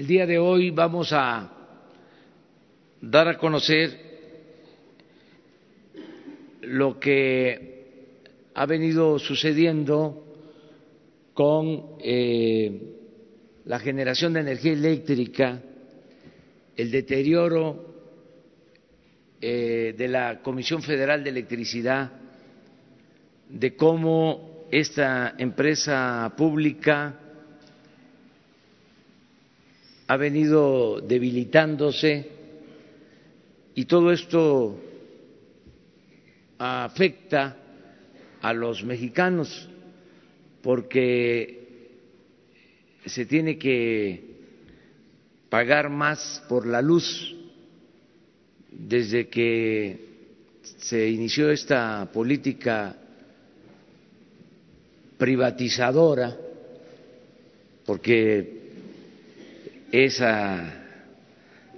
El día de hoy vamos a dar a conocer lo que ha venido sucediendo con eh, la generación de energía eléctrica, el deterioro eh, de la Comisión Federal de Electricidad, de cómo esta empresa pública ha venido debilitándose y todo esto afecta a los mexicanos porque se tiene que pagar más por la luz desde que se inició esta política privatizadora, porque esa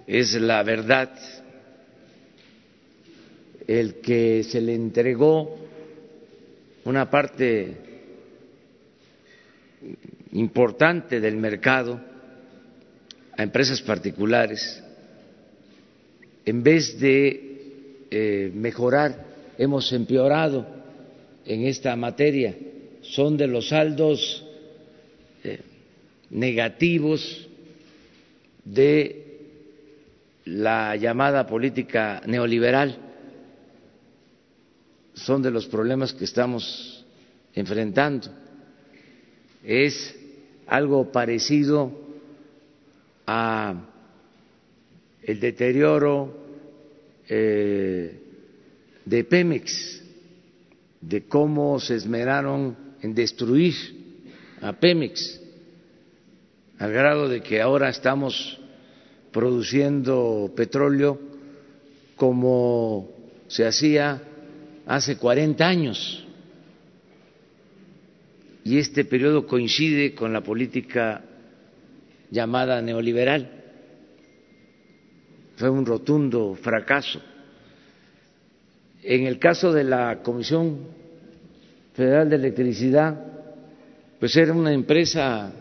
es la verdad, el que se le entregó una parte importante del mercado a empresas particulares, en vez de eh, mejorar, hemos empeorado en esta materia, son de los saldos eh, negativos de la llamada política neoliberal son de los problemas que estamos enfrentando. Es algo parecido a el deterioro eh, de Pemex, de cómo se esmeraron en destruir a Pemex al grado de que ahora estamos produciendo petróleo como se hacía hace 40 años. Y este periodo coincide con la política llamada neoliberal. Fue un rotundo fracaso. En el caso de la Comisión Federal de Electricidad, pues era una empresa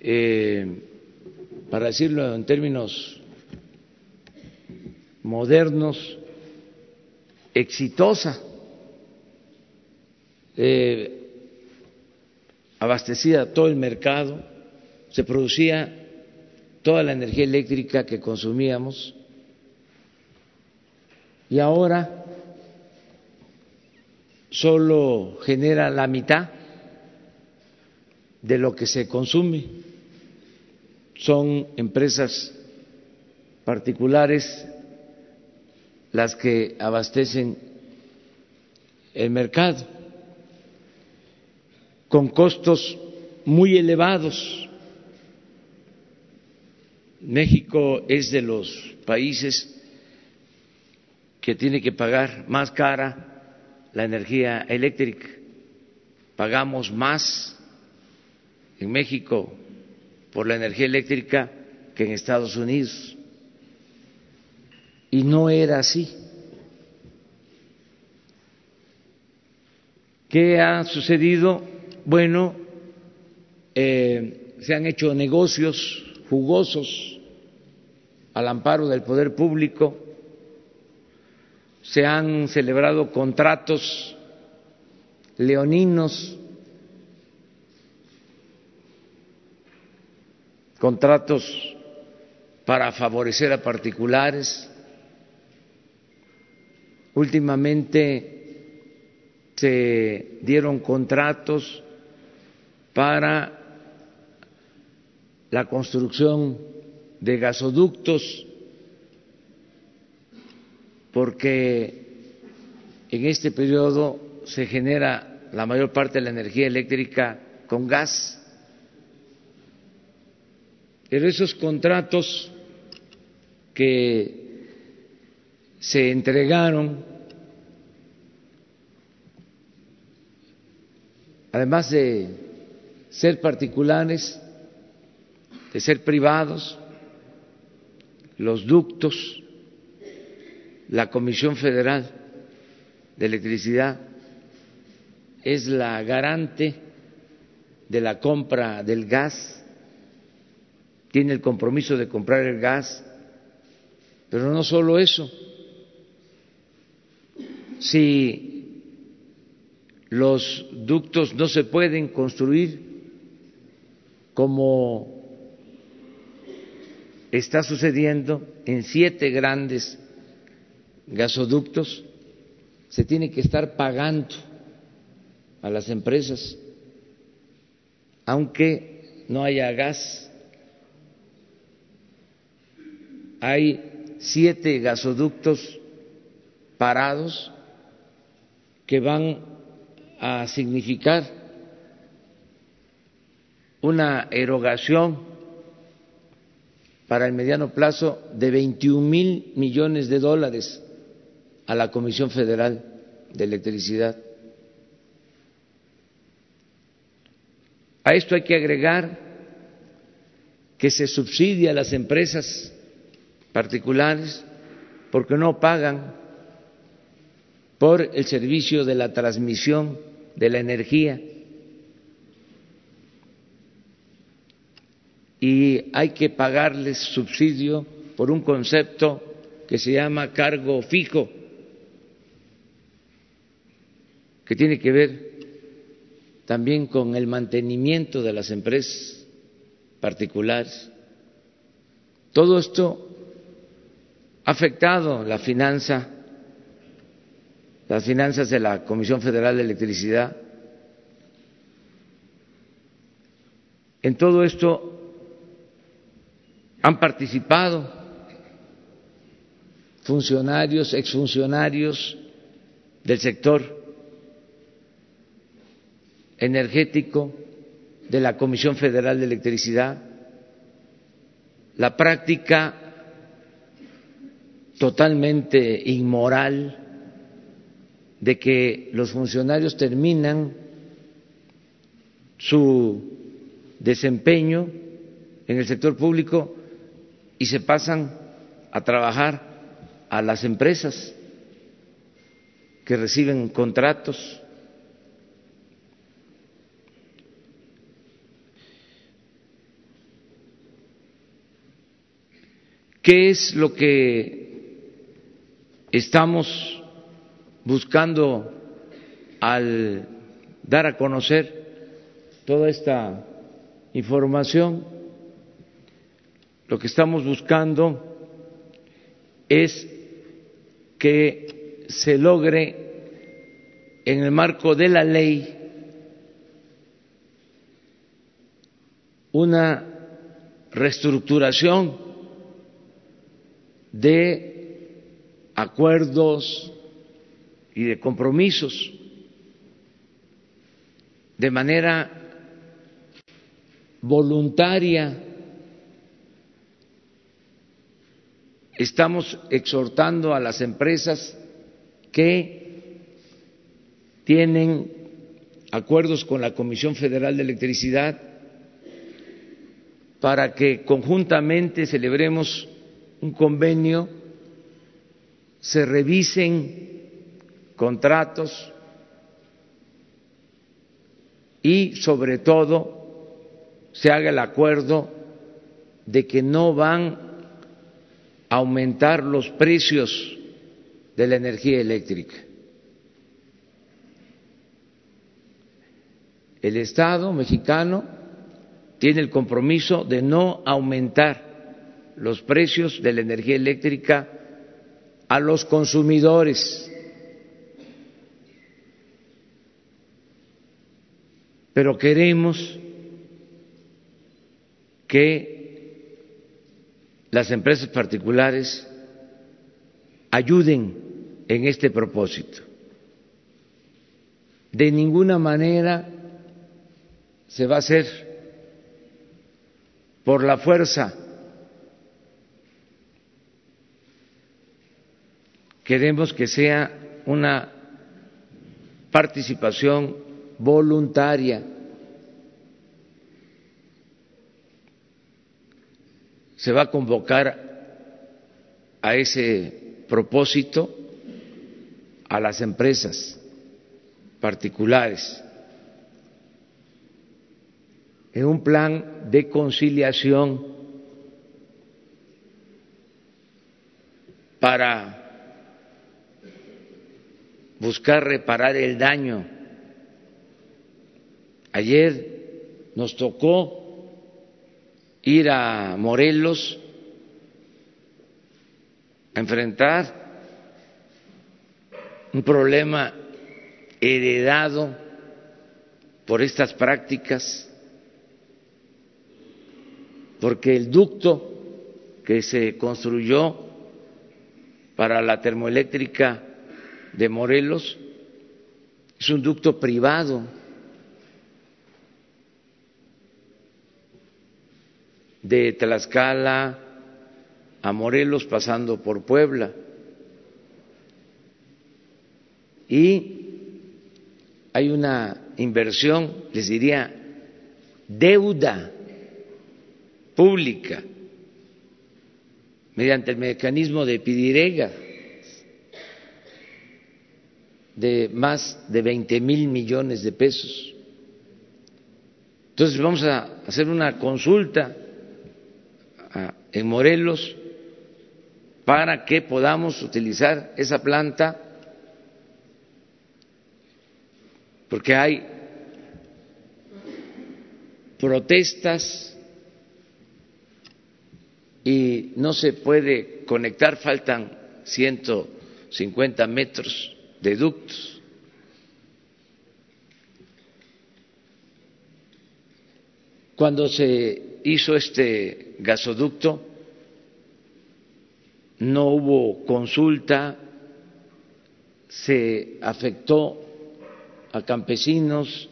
eh, para decirlo en términos modernos, exitosa, eh, abastecía todo el mercado, se producía toda la energía eléctrica que consumíamos y ahora solo genera la mitad de lo que se consume son empresas particulares las que abastecen el mercado con costos muy elevados. México es de los países que tiene que pagar más cara la energía eléctrica. Pagamos más en México por la energía eléctrica que en Estados Unidos. Y no era así. ¿Qué ha sucedido? Bueno, eh, se han hecho negocios jugosos al amparo del poder público, se han celebrado contratos leoninos contratos para favorecer a particulares. Últimamente se dieron contratos para la construcción de gasoductos porque en este periodo se genera la mayor parte de la energía eléctrica con gas pero esos contratos que se entregaron, además de ser particulares, de ser privados, los ductos, la Comisión Federal de Electricidad es la garante de la compra del gas tiene el compromiso de comprar el gas, pero no solo eso. Si los ductos no se pueden construir como está sucediendo en siete grandes gasoductos, se tiene que estar pagando a las empresas, aunque no haya gas. Hay siete gasoductos parados que van a significar una erogación para el mediano plazo de 21 mil millones de dólares a la Comisión Federal de Electricidad. A esto hay que agregar que se subsidia a las empresas particulares porque no pagan por el servicio de la transmisión de la energía y hay que pagarles subsidio por un concepto que se llama cargo fijo, que tiene que ver también con el mantenimiento de las empresas particulares. Todo esto afectado la finanza, las finanzas de la Comisión Federal de Electricidad. En todo esto han participado funcionarios, exfuncionarios del sector energético de la Comisión Federal de Electricidad, la práctica totalmente inmoral de que los funcionarios terminan su desempeño en el sector público y se pasan a trabajar a las empresas que reciben contratos. ¿Qué es lo que estamos buscando al dar a conocer toda esta información? Lo que estamos buscando es que se logre en el marco de la ley una reestructuración de acuerdos y de compromisos de manera voluntaria estamos exhortando a las empresas que tienen acuerdos con la Comisión Federal de Electricidad para que conjuntamente celebremos un convenio, se revisen contratos y sobre todo se haga el acuerdo de que no van aumentar los precios de la energía eléctrica. El Estado mexicano tiene el compromiso de no aumentar los precios de la energía eléctrica a los consumidores. Pero queremos que las empresas particulares ayuden en este propósito. De ninguna manera se va a hacer por la fuerza. queremos que sea una participación voluntaria. Se va a convocar a ese propósito a las empresas particulares en un plan de conciliación para buscar reparar el daño. Ayer nos tocó ir a Morelos a enfrentar un problema heredado por estas prácticas, porque el ducto que se construyó para la termoeléctrica de Morelos es un ducto privado de Tlaxcala a Morelos pasando por Puebla. Y hay una inversión, les diría, deuda pública mediante el mecanismo de Pidirega de más de 20 mil millones de pesos. Entonces vamos a hacer una consulta en Morelos para que podamos utilizar esa planta porque hay protestas y no se puede conectar, faltan 150 metros de ductos. Cuando se hizo este gasoducto, no hubo consulta, se afectó a campesinos,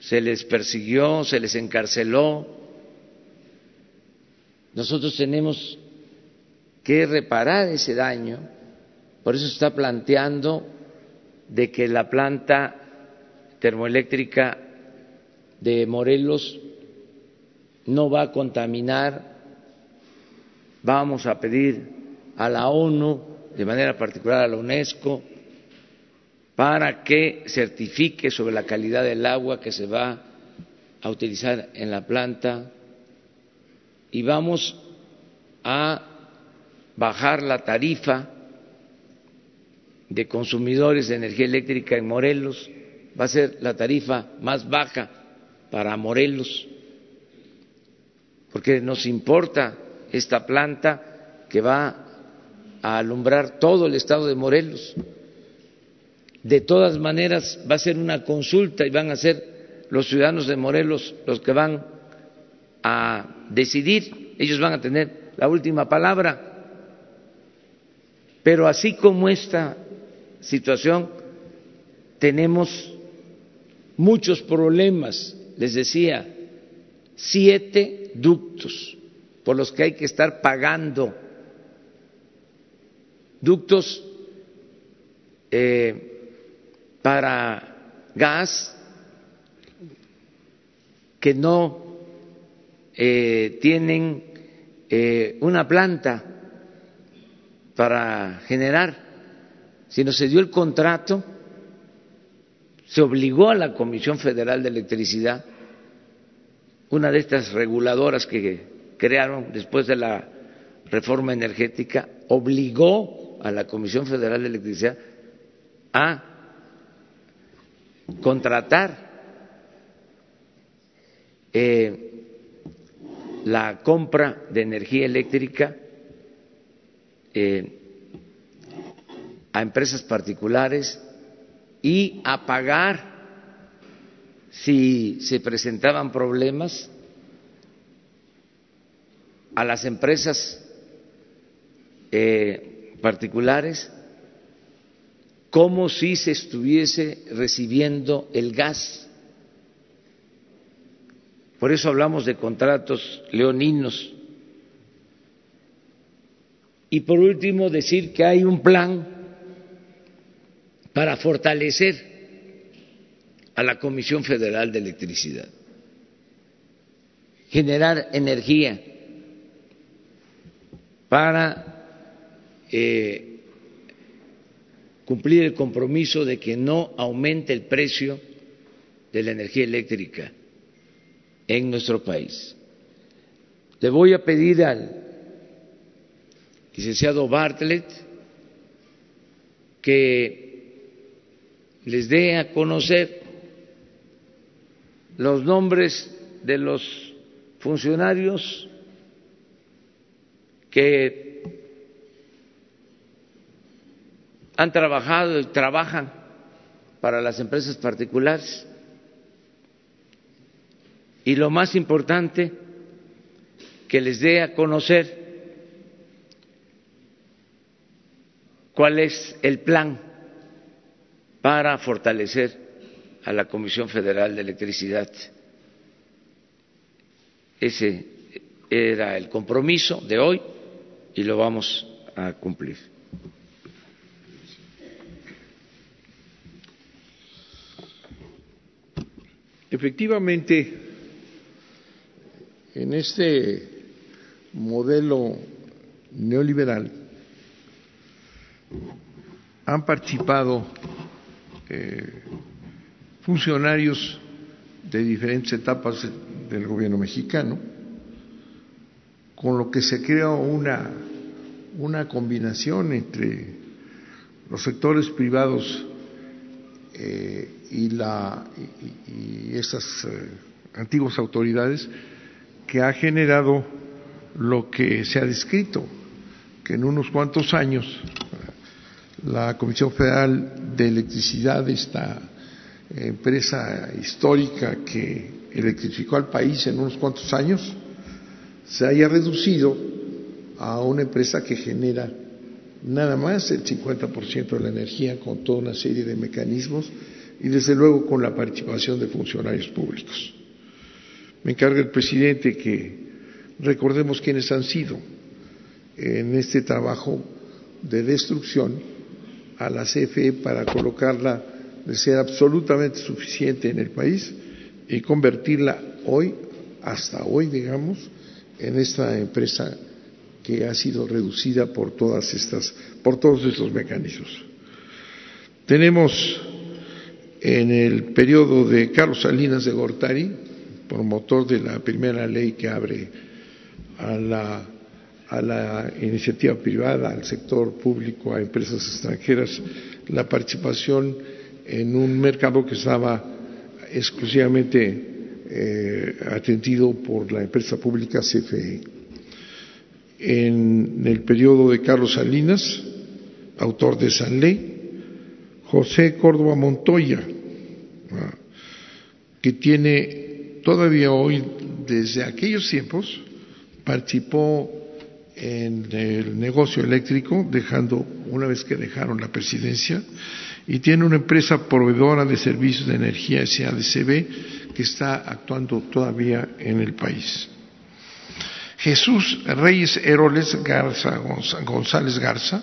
se les persiguió, se les encarceló. Nosotros tenemos que reparar ese daño, por eso se está planteando de que la planta termoeléctrica de Morelos no va a contaminar. Vamos a pedir a la ONU, de manera particular a la UNESCO, para que certifique sobre la calidad del agua que se va a utilizar en la planta y vamos a bajar la tarifa de consumidores de energía eléctrica en Morelos, va a ser la tarifa más baja para Morelos, porque nos importa esta planta que va a alumbrar todo el estado de Morelos. De todas maneras, va a ser una consulta y van a ser los ciudadanos de Morelos los que van a decidir. Ellos van a tener la última palabra. Pero así como esta situación, tenemos muchos problemas. Les decía, siete ductos por los que hay que estar pagando. Ductos eh, para gas que no eh, tienen eh, una planta para generar, sino se dio el contrato, se obligó a la Comisión Federal de Electricidad, una de estas reguladoras que crearon después de la reforma energética, obligó a la Comisión Federal de Electricidad a contratar eh, la compra de energía eléctrica eh, a empresas particulares y a pagar si se presentaban problemas a las empresas eh, particulares como si se estuviese recibiendo el gas. Por eso hablamos de contratos leoninos. Y por último, decir que hay un plan para fortalecer a la Comisión Federal de Electricidad, generar energía para eh, cumplir el compromiso de que no aumente el precio de la energía eléctrica en nuestro país. Le voy a pedir al licenciado Bartlett, que les dé a conocer los nombres de los funcionarios que han trabajado y trabajan para las empresas particulares. Y lo más importante, que les dé a conocer cuál es el plan para fortalecer a la Comisión Federal de Electricidad. Ese era el compromiso de hoy y lo vamos a cumplir. Efectivamente, en este modelo neoliberal han participado eh, funcionarios de diferentes etapas del gobierno mexicano, con lo que se crea una, una combinación entre los sectores privados eh, y, la, y, esas eh, antiguas autoridades que ha generado lo que se ha descrito, que en unos cuantos años la Comisión Federal de Electricidad, esta empresa histórica que electrificó al país en unos cuantos años, se haya reducido a una empresa que genera nada más el 50% de la energía con toda una serie de mecanismos y desde luego con la participación de funcionarios públicos. Me encarga el presidente que recordemos quiénes han sido en este trabajo de destrucción a la CFE para colocarla de ser absolutamente suficiente en el país y convertirla hoy, hasta hoy digamos, en esta empresa que ha sido reducida por todas estas, por todos estos mecanismos. Tenemos en el periodo de Carlos Salinas de Gortari, promotor de la primera ley que abre a la, a la iniciativa privada, al sector público, a empresas extranjeras, la participación en un mercado que estaba exclusivamente eh, atendido por la empresa pública CFE. En el periodo de Carlos Salinas, autor de esa ley, José Córdoba Montoya, ah, que tiene todavía hoy, desde aquellos tiempos, participó en el negocio eléctrico, dejando, una vez que dejaron la presidencia, y tiene una empresa proveedora de servicios de energía SADCB que está actuando todavía en el país. Jesús Reyes Heroles Garza, González Garza,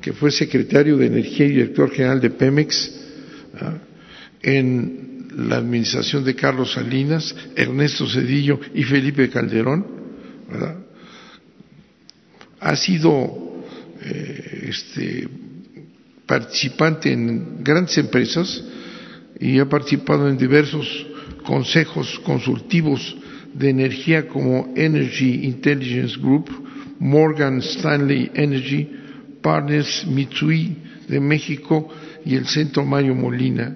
que fue secretario de Energía y director general de Pemex ¿ah? en la administración de Carlos Salinas, Ernesto Cedillo y Felipe Calderón, ha sido eh, este, participante en grandes empresas y ha participado en diversos consejos consultivos de energía como Energy Intelligence Group, Morgan Stanley Energy, Partners Mitsui de México y el Centro Mario Molina,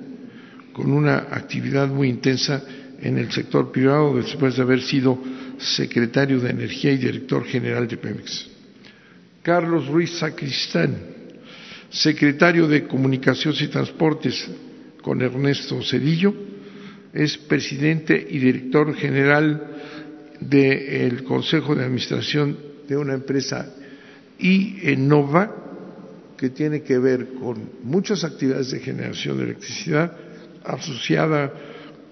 con una actividad muy intensa en el sector privado después de haber sido secretario de Energía y director general de Pemex. Carlos Ruiz Sacristán, secretario de Comunicaciones y Transportes con Ernesto Cedillo, es presidente y director general del Consejo de Administración de una empresa IENOVA que tiene que ver con muchas actividades de generación de electricidad asociada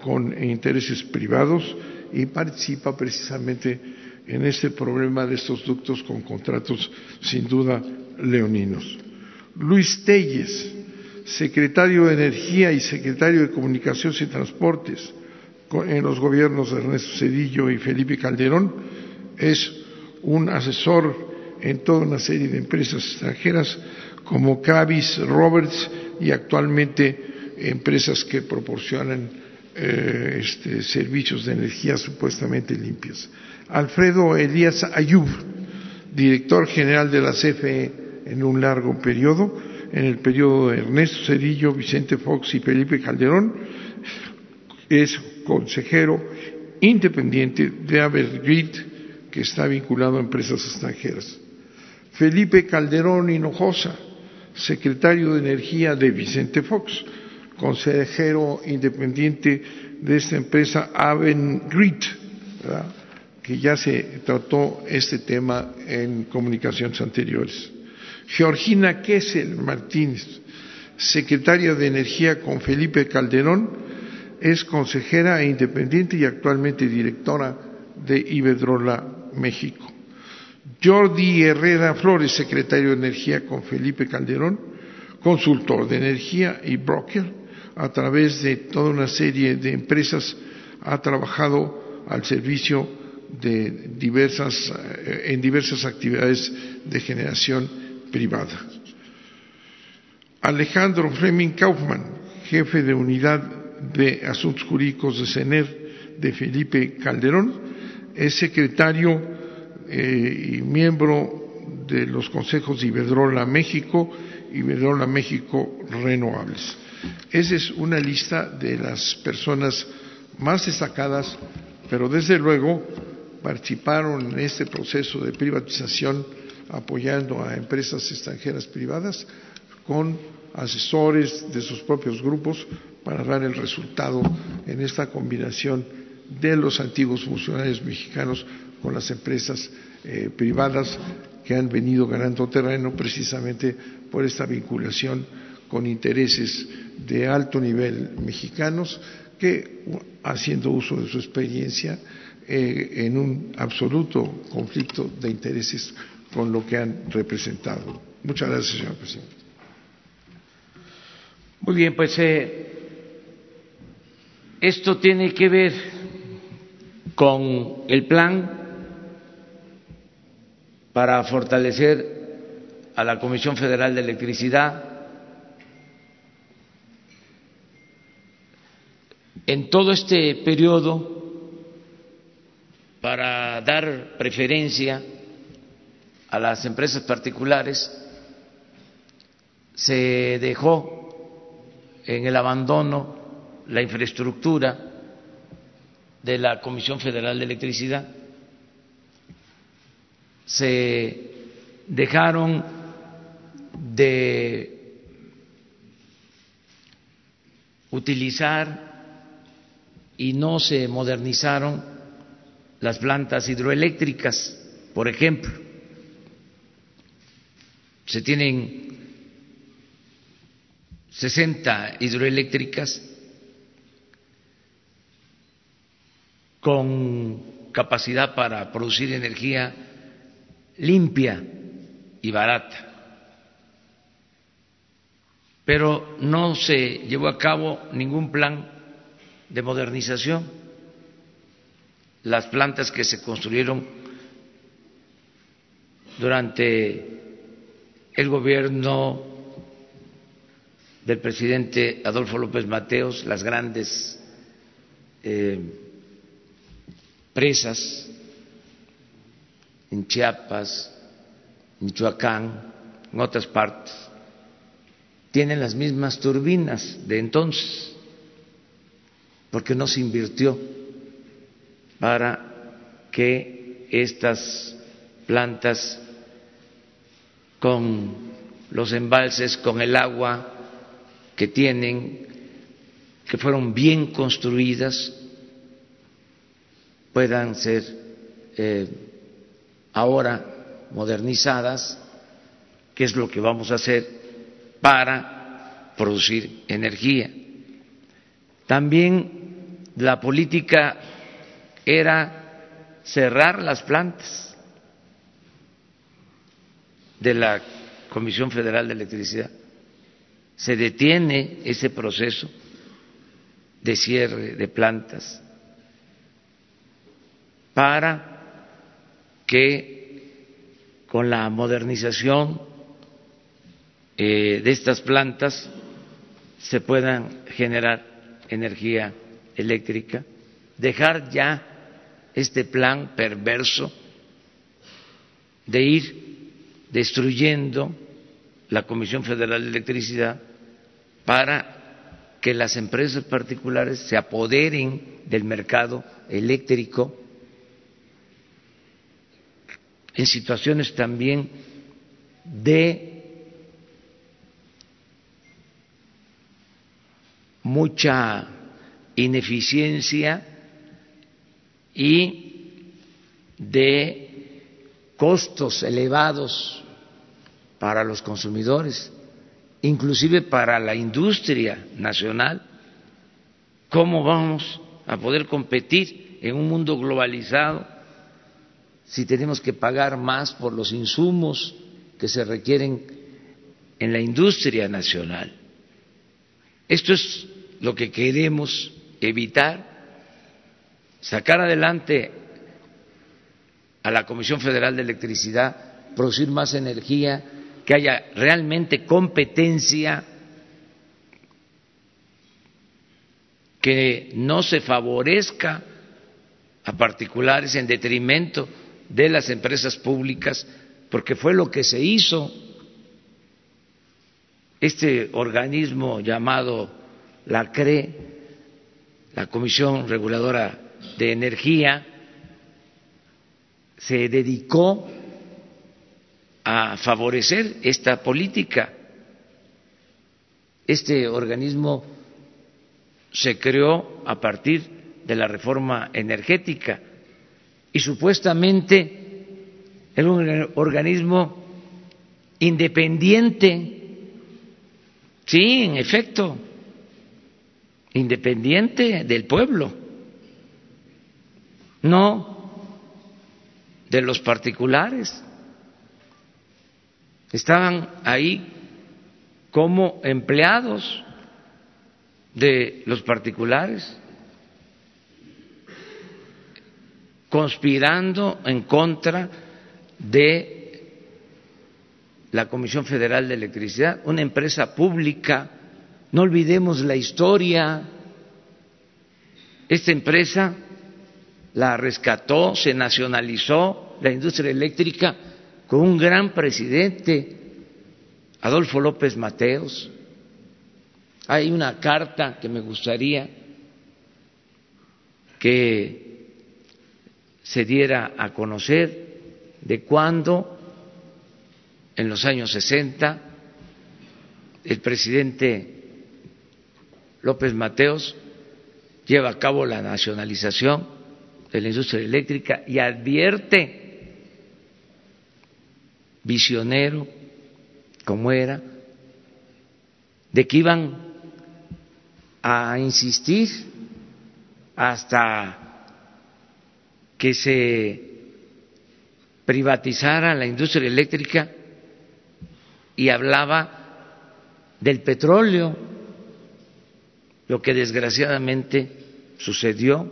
con intereses privados y participa precisamente en este problema de estos ductos con contratos sin duda leoninos. Luis Telles, secretario de Energía y secretario de Comunicaciones y Transportes en los gobiernos de Ernesto Cedillo y Felipe Calderón, es un asesor en toda una serie de empresas extranjeras como Cavis, Roberts y actualmente empresas que proporcionan eh, este, servicios de energía supuestamente limpios. Alfredo Elías Ayub, director general de la CFE en un largo periodo, en el periodo de Ernesto Cedillo, Vicente Fox y Felipe Calderón, es consejero independiente de Avergrid, que está vinculado a empresas extranjeras. Felipe Calderón Hinojosa, secretario de Energía de Vicente Fox, consejero independiente de esta empresa Avengrid, que ya se trató este tema en comunicaciones anteriores. Georgina Kessel Martínez, secretaria de Energía con Felipe Calderón, es consejera independiente y actualmente directora de Iberdrola México. Jordi Herrera Flores, secretario de Energía con Felipe Calderón, consultor de energía y broker, a través de toda una serie de empresas ha trabajado al servicio de diversas, eh, en diversas actividades de generación privada. Alejandro Fleming Kaufman, jefe de unidad de asuntos jurídicos de CENER de Felipe Calderón, es secretario eh, y miembro de los consejos de Iberdrola México y Iberdrola México Renovables. Esa es una lista de las personas más destacadas, pero desde luego participaron en este proceso de privatización apoyando a empresas extranjeras privadas con asesores de sus propios grupos para dar el resultado en esta combinación de los antiguos funcionarios mexicanos con las empresas eh, privadas que han venido ganando terreno precisamente por esta vinculación con intereses de alto nivel mexicanos que, haciendo uso de su experiencia, eh, en un absoluto conflicto de intereses con lo que han representado. Muchas gracias, señor presidente. Muy bien, pues eh, esto tiene que ver con el plan para fortalecer a la Comisión Federal de Electricidad. En todo este periodo, para dar preferencia a las empresas particulares, se dejó en el abandono la infraestructura de la Comisión Federal de Electricidad. Se dejaron de utilizar y no se modernizaron las plantas hidroeléctricas, por ejemplo. Se tienen 60 hidroeléctricas con capacidad para producir energía limpia y barata. Pero no se llevó a cabo ningún plan de modernización. Las plantas que se construyeron durante el gobierno del presidente Adolfo López Mateos, las grandes eh, presas en Chiapas, Michoacán, en otras partes, tienen las mismas turbinas de entonces, porque no se invirtió para que estas plantas con los embalses, con el agua que tienen, que fueron bien construidas, puedan ser eh, ahora modernizadas, que es lo que vamos a hacer para producir energía. También la política era cerrar las plantas de la Comisión Federal de Electricidad. Se detiene ese proceso de cierre de plantas para que con la modernización eh, de estas plantas se puedan generar energía eléctrica, dejar ya este plan perverso de ir destruyendo la Comisión Federal de Electricidad para que las empresas particulares se apoderen del mercado eléctrico en situaciones también de mucha ineficiencia y de costos elevados para los consumidores, inclusive para la industria nacional. ¿Cómo vamos a poder competir en un mundo globalizado si tenemos que pagar más por los insumos que se requieren en la industria nacional? Esto es lo que queremos evitar, sacar adelante a la Comisión Federal de Electricidad, producir más energía, que haya realmente competencia, que no se favorezca a particulares en detrimento de las empresas públicas, porque fue lo que se hizo. Este organismo llamado la CRE, la Comisión Reguladora de Energía, se dedicó a favorecer esta política. Este organismo se creó a partir de la reforma energética y supuestamente era un organismo independiente. Sí, en efecto, independiente del pueblo, no de los particulares. Estaban ahí como empleados de los particulares, conspirando en contra de la Comisión Federal de Electricidad, una empresa pública no olvidemos la historia. Esta empresa la rescató, se nacionalizó la industria eléctrica con un gran presidente, Adolfo López Mateos. Hay una carta que me gustaría que se diera a conocer de cuando, en los años 60, el presidente López Mateos lleva a cabo la nacionalización de la industria eléctrica y advierte, visionero como era, de que iban a insistir hasta que se privatizara la industria eléctrica y hablaba del petróleo lo que desgraciadamente sucedió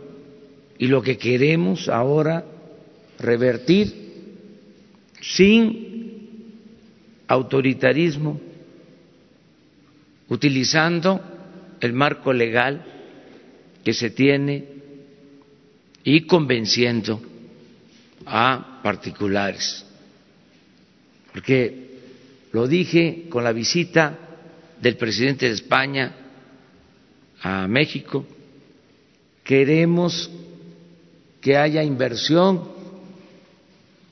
y lo que queremos ahora revertir sin autoritarismo, utilizando el marco legal que se tiene y convenciendo a particulares. Porque lo dije con la visita del presidente de España a México, queremos que haya inversión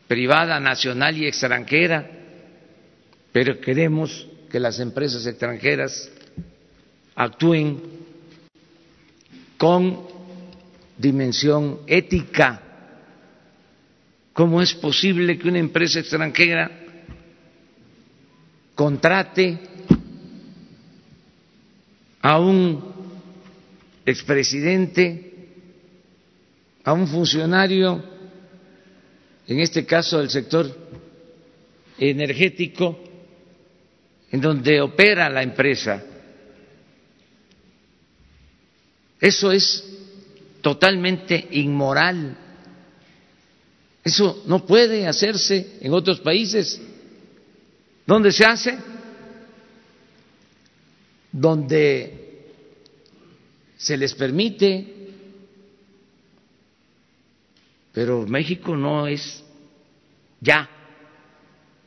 privada, nacional y extranjera, pero queremos que las empresas extranjeras actúen con dimensión ética. ¿Cómo es posible que una empresa extranjera contrate a un expresidente, a un funcionario, en este caso del sector energético, en donde opera la empresa. Eso es totalmente inmoral. Eso no puede hacerse en otros países. ¿Dónde se hace? Donde se les permite, pero México no es ya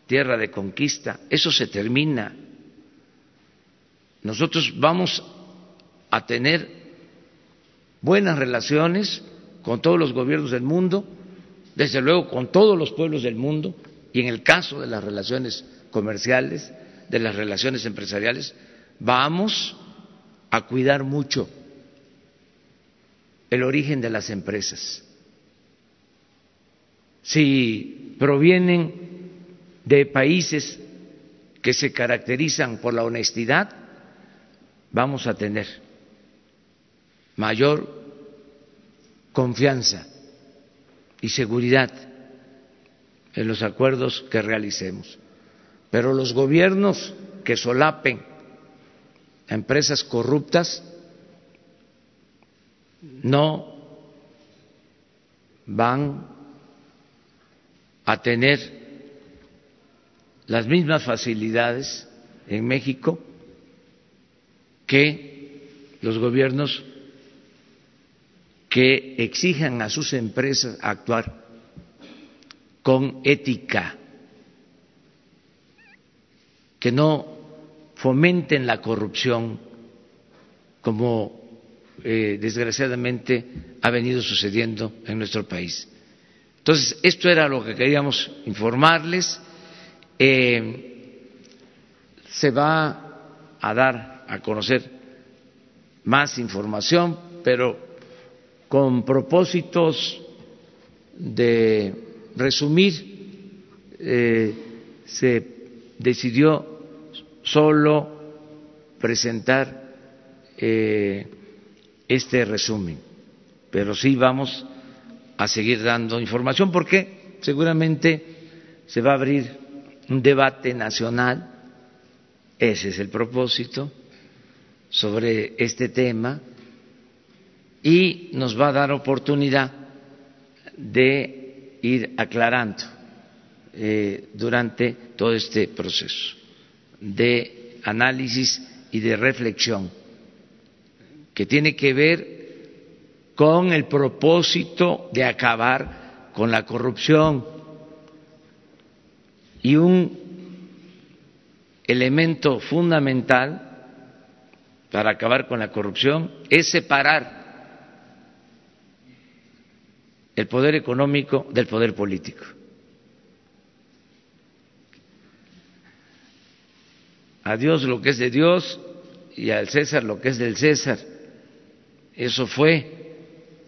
tierra de conquista. Eso se termina. Nosotros vamos a tener buenas relaciones con todos los gobiernos del mundo, desde luego con todos los pueblos del mundo, y en el caso de las relaciones comerciales, de las relaciones empresariales, vamos a cuidar mucho el origen de las empresas. Si provienen de países que se caracterizan por la honestidad, vamos a tener mayor confianza y seguridad en los acuerdos que realicemos. Pero los gobiernos que solapen a empresas corruptas no van a tener las mismas facilidades en México que los gobiernos que exijan a sus empresas actuar con ética, que no fomenten la corrupción como eh, desgraciadamente ha venido sucediendo en nuestro país. Entonces, esto era lo que queríamos informarles. Eh, se va a dar a conocer más información, pero con propósitos de resumir, eh, se decidió solo presentar este resumen, pero sí vamos a seguir dando información porque seguramente se va a abrir un debate nacional, ese es el propósito, sobre este tema. Y nos va a dar oportunidad de ir aclarando eh, durante todo este proceso de análisis y de reflexión que tiene que ver con el propósito de acabar con la corrupción y un elemento fundamental para acabar con la corrupción es separar el poder económico del poder político. a Dios lo que es de Dios y al César lo que es del César. Eso fue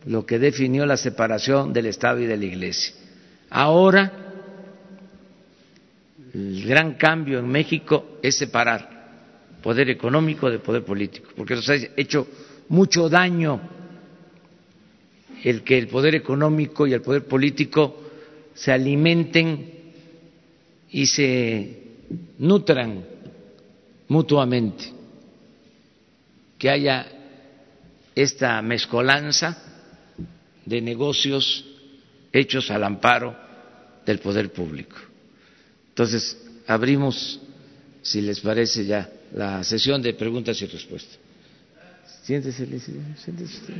lo que definió la separación del Estado y de la Iglesia. Ahora, el gran cambio en México es separar poder económico de poder político, porque nos ha hecho mucho daño el que el poder económico y el poder político se alimenten y se nutran mutuamente, que haya esta mezcolanza de negocios hechos al amparo del poder público. Entonces, abrimos, si les parece ya, la sesión de preguntas y respuestas. Siéntese, siéntese usted.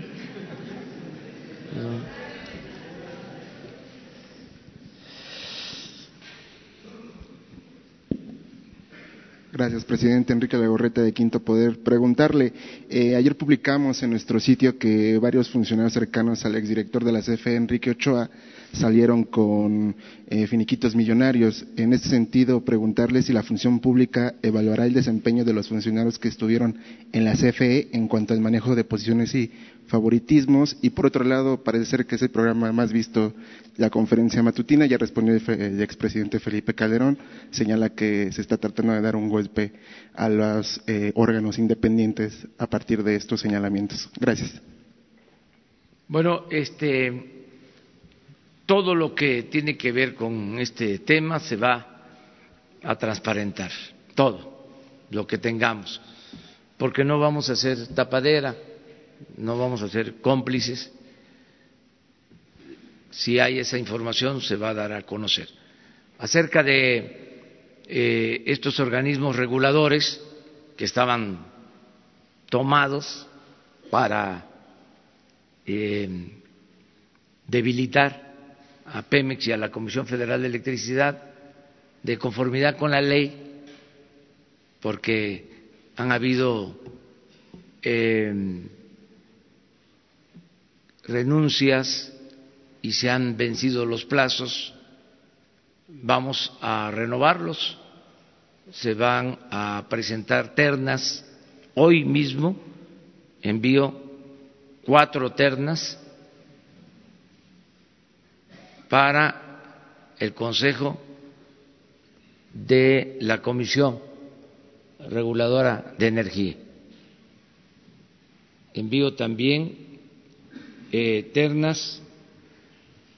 Gracias, presidente Enrique Legorreta de Quinto Poder. Preguntarle, eh, ayer publicamos en nuestro sitio que varios funcionarios cercanos al exdirector de la CFE, Enrique Ochoa, salieron con eh, finiquitos millonarios. En este sentido, preguntarle si la función pública evaluará el desempeño de los funcionarios que estuvieron en la CFE en cuanto al manejo de posiciones y favoritismos. Y por otro lado, parece ser que es el programa más visto, la conferencia matutina. Ya respondió el expresidente Felipe Calderón, señala que se está tratando de dar un golpe a los eh, órganos independientes a partir de estos señalamientos. Gracias. Bueno, este todo lo que tiene que ver con este tema se va a transparentar, todo lo que tengamos, porque no vamos a ser tapadera, no vamos a ser cómplices. Si hay esa información, se va a dar a conocer. Acerca de eh, estos organismos reguladores que estaban tomados para eh, debilitar a Pemex y a la Comisión Federal de Electricidad, de conformidad con la ley, porque han habido eh, renuncias y se han vencido los plazos, vamos a renovarlos, se van a presentar ternas, hoy mismo envío cuatro ternas para el Consejo de la Comisión Reguladora de Energía. Envío también eh, ternas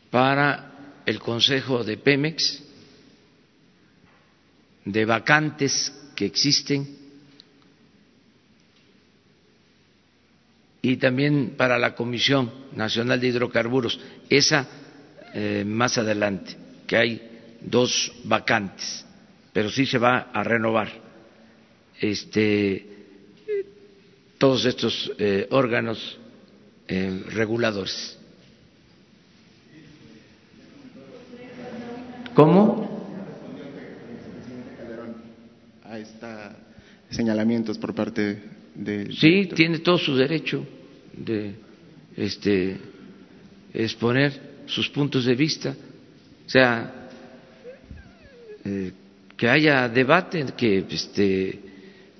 para el Consejo de Pemex de vacantes que existen y también para la Comisión Nacional de Hidrocarburos, esa eh, más adelante, que hay dos vacantes, pero sí se va a renovar este, todos estos eh, órganos eh, reguladores. ¿Cómo? A esta señalamientos por parte de. Sí, tiene todo su derecho de este, exponer sus puntos de vista, o sea, eh, que haya debate, que este,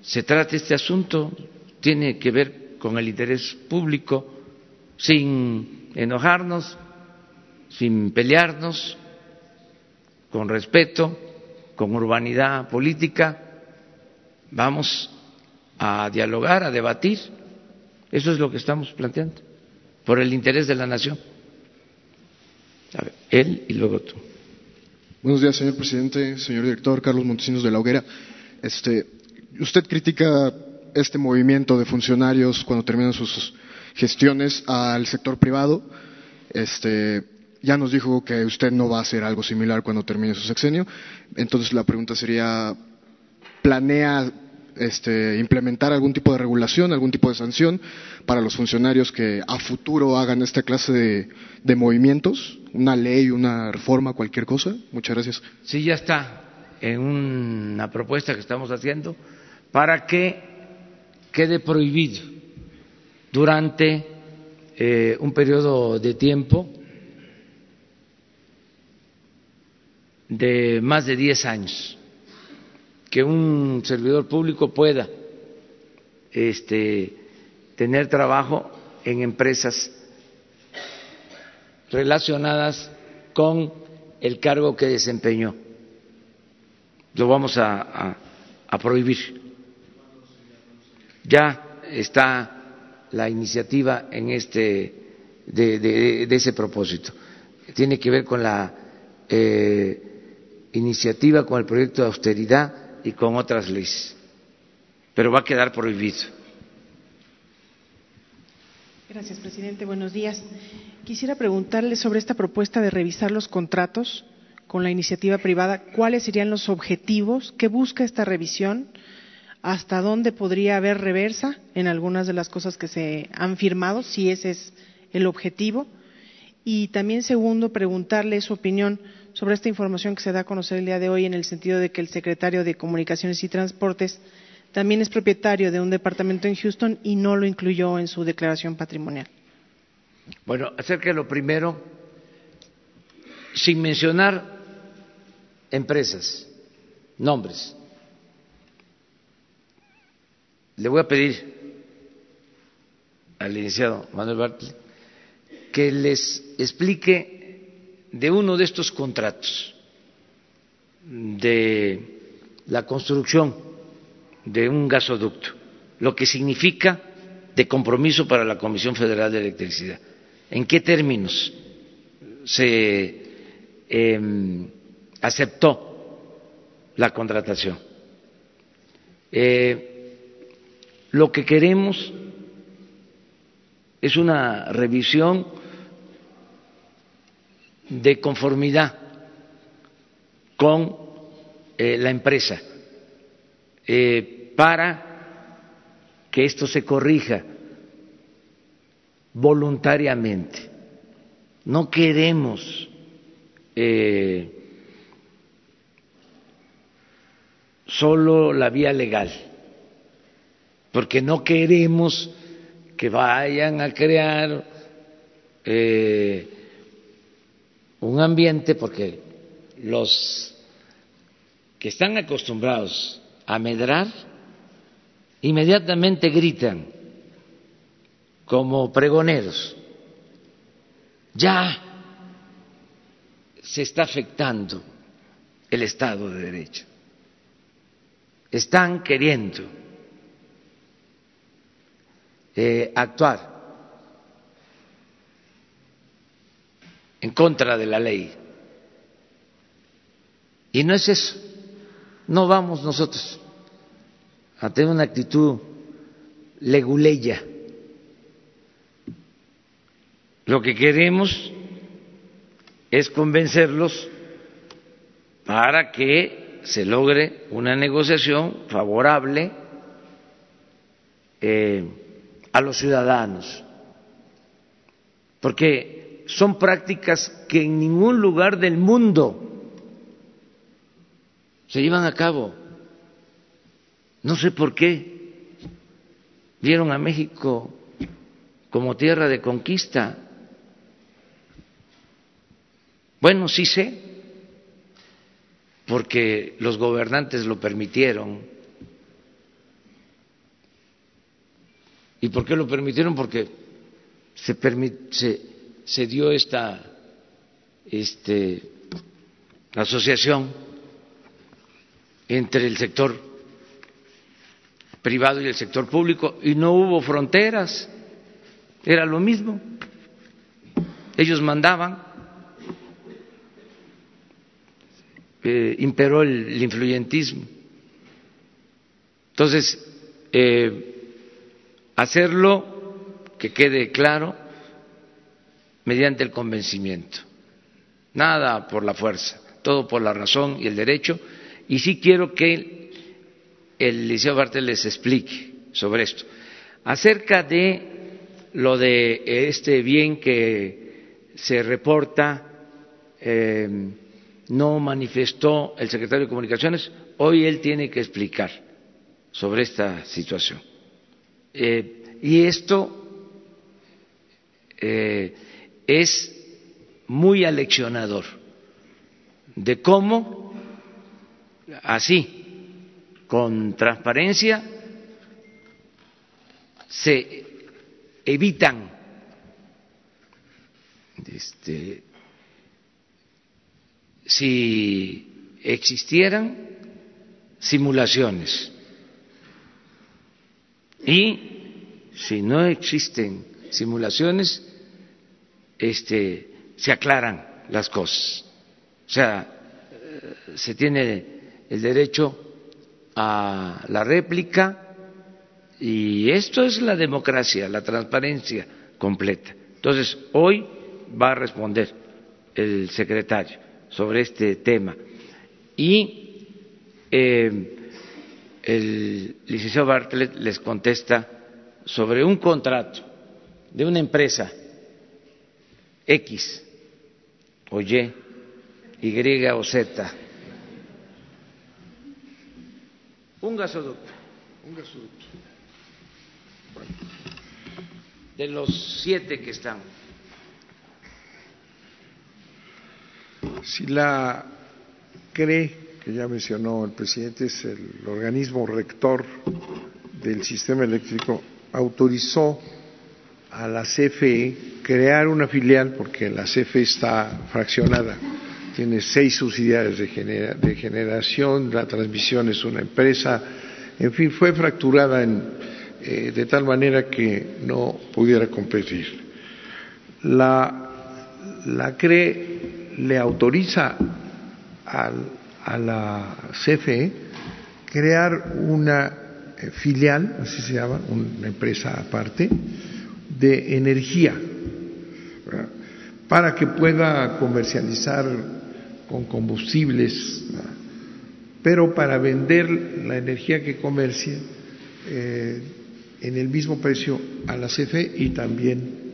se trate este asunto, tiene que ver con el interés público, sin enojarnos, sin pelearnos, con respeto, con urbanidad política, vamos a dialogar, a debatir. Eso es lo que estamos planteando, por el interés de la nación. Él y luego tú. Buenos días, señor presidente, señor director, Carlos Montesinos de la Hoguera. Este, usted critica este movimiento de funcionarios cuando terminan sus gestiones al sector privado. Este, ya nos dijo que usted no va a hacer algo similar cuando termine su sexenio. Entonces la pregunta sería, ¿planea este, implementar algún tipo de regulación, algún tipo de sanción para los funcionarios que a futuro hagan esta clase de, movimientos? ¿Una ley, una reforma, cualquier cosa? Muchas gracias. Sí, ya está en una propuesta que estamos haciendo para que quede prohibido durante eh, un periodo de tiempo de más de 10 años que un servidor público pueda este, tener trabajo en empresas relacionadas con el cargo que desempeñó. Lo vamos a, prohibir. Ya está la iniciativa en este de, de, ese propósito. Tiene que ver con la eh, iniciativa con el proyecto de austeridad y con otras leyes, pero va a quedar prohibido. Gracias, presidente. Buenos días. Quisiera preguntarle sobre esta propuesta de revisar los contratos con la iniciativa privada. ¿Cuáles serían los objetivos? ¿Qué busca esta revisión? ¿Hasta dónde podría haber reversa en algunas de las cosas que se han firmado, si ese es el objetivo? Y también, segundo, preguntarle su opinión sobre esta información que se da a conocer el día de hoy en el sentido de que el secretario de Comunicaciones y Transportes también es propietario de un departamento en Houston y no lo incluyó en su declaración patrimonial. Bueno, acerca de lo primero, sin mencionar empresas, nombres, le voy a pedir al licenciado Manuel Bartlett que les explique de uno de estos contratos de la construcción de un gasoducto, lo que significa de compromiso para la Comisión Federal de Electricidad. ¿En qué términos se em, aceptó la contratación? Eh, lo que queremos es una revisión de conformidad con eh, la empresa eh, para que esto se corrija voluntariamente. No queremos eh, solo la vía legal, porque no queremos que vayan a crear eh, un ambiente, porque los que están acostumbrados a medrar, inmediatamente gritan como pregoneros. Ya se está afectando el Estado de Derecho. Están queriendo eh, actuar en contra de la ley. Y no es eso. No vamos nosotros a tener una actitud leguleya. Lo que queremos es convencerlos para que se logre una negociación favorable eh, a los ciudadanos. Porque son prácticas que en ningún lugar del mundo se llevan a cabo. No sé por qué vieron a México como tierra de conquista. Bueno, sí sé, porque los gobernantes lo permitieron. ¿Y por qué lo permitieron? Porque se, se, se dio esta este, asociación entre el sector privado y el sector público y no hubo fronteras, era lo mismo. Ellos mandaban, eh, imperó el, influyentismo. Entonces, eh, hacerlo, que quede claro, mediante el convencimiento. Nada por la fuerza, todo por la razón y el derecho. Y sí quiero que el Liceo Bartel les explique sobre esto. Acerca de lo de este bien que se reporta, eh, no manifestó el secretario de Comunicaciones, hoy él tiene que explicar sobre esta situación. Eh, y esto eh, es muy aleccionador de cómo, así, con transparencia, se evitan este, si existieran simulaciones. Y si no existen simulaciones este, se aclaran las cosas. O sea, se tiene el derecho a la réplica y esto es la democracia, la transparencia completa. Entonces, hoy va a responder el secretario sobre este tema y eh, el licenciado Bartlett les contesta sobre un contrato de una empresa X o Y, Y o Z. Un gasoducto. Un gasoducto. De los siete que están. Si la cree, que ya mencionó el presidente, es el organismo rector del sistema eléctrico, autorizó a la CFE crear una filial, porque la CFE está fraccionada, tiene seis subsidiarias de, generación, la transmisión es una empresa, en fin, fue fracturada eh, de tal manera que no pudiera competir. La, la CRE le autoriza a la CFE crear una eh, filial, así se llama, una empresa aparte, de energía para que pueda comercializar con combustibles, pero para vender la energía que comercia eh, en el mismo precio a la CFE y también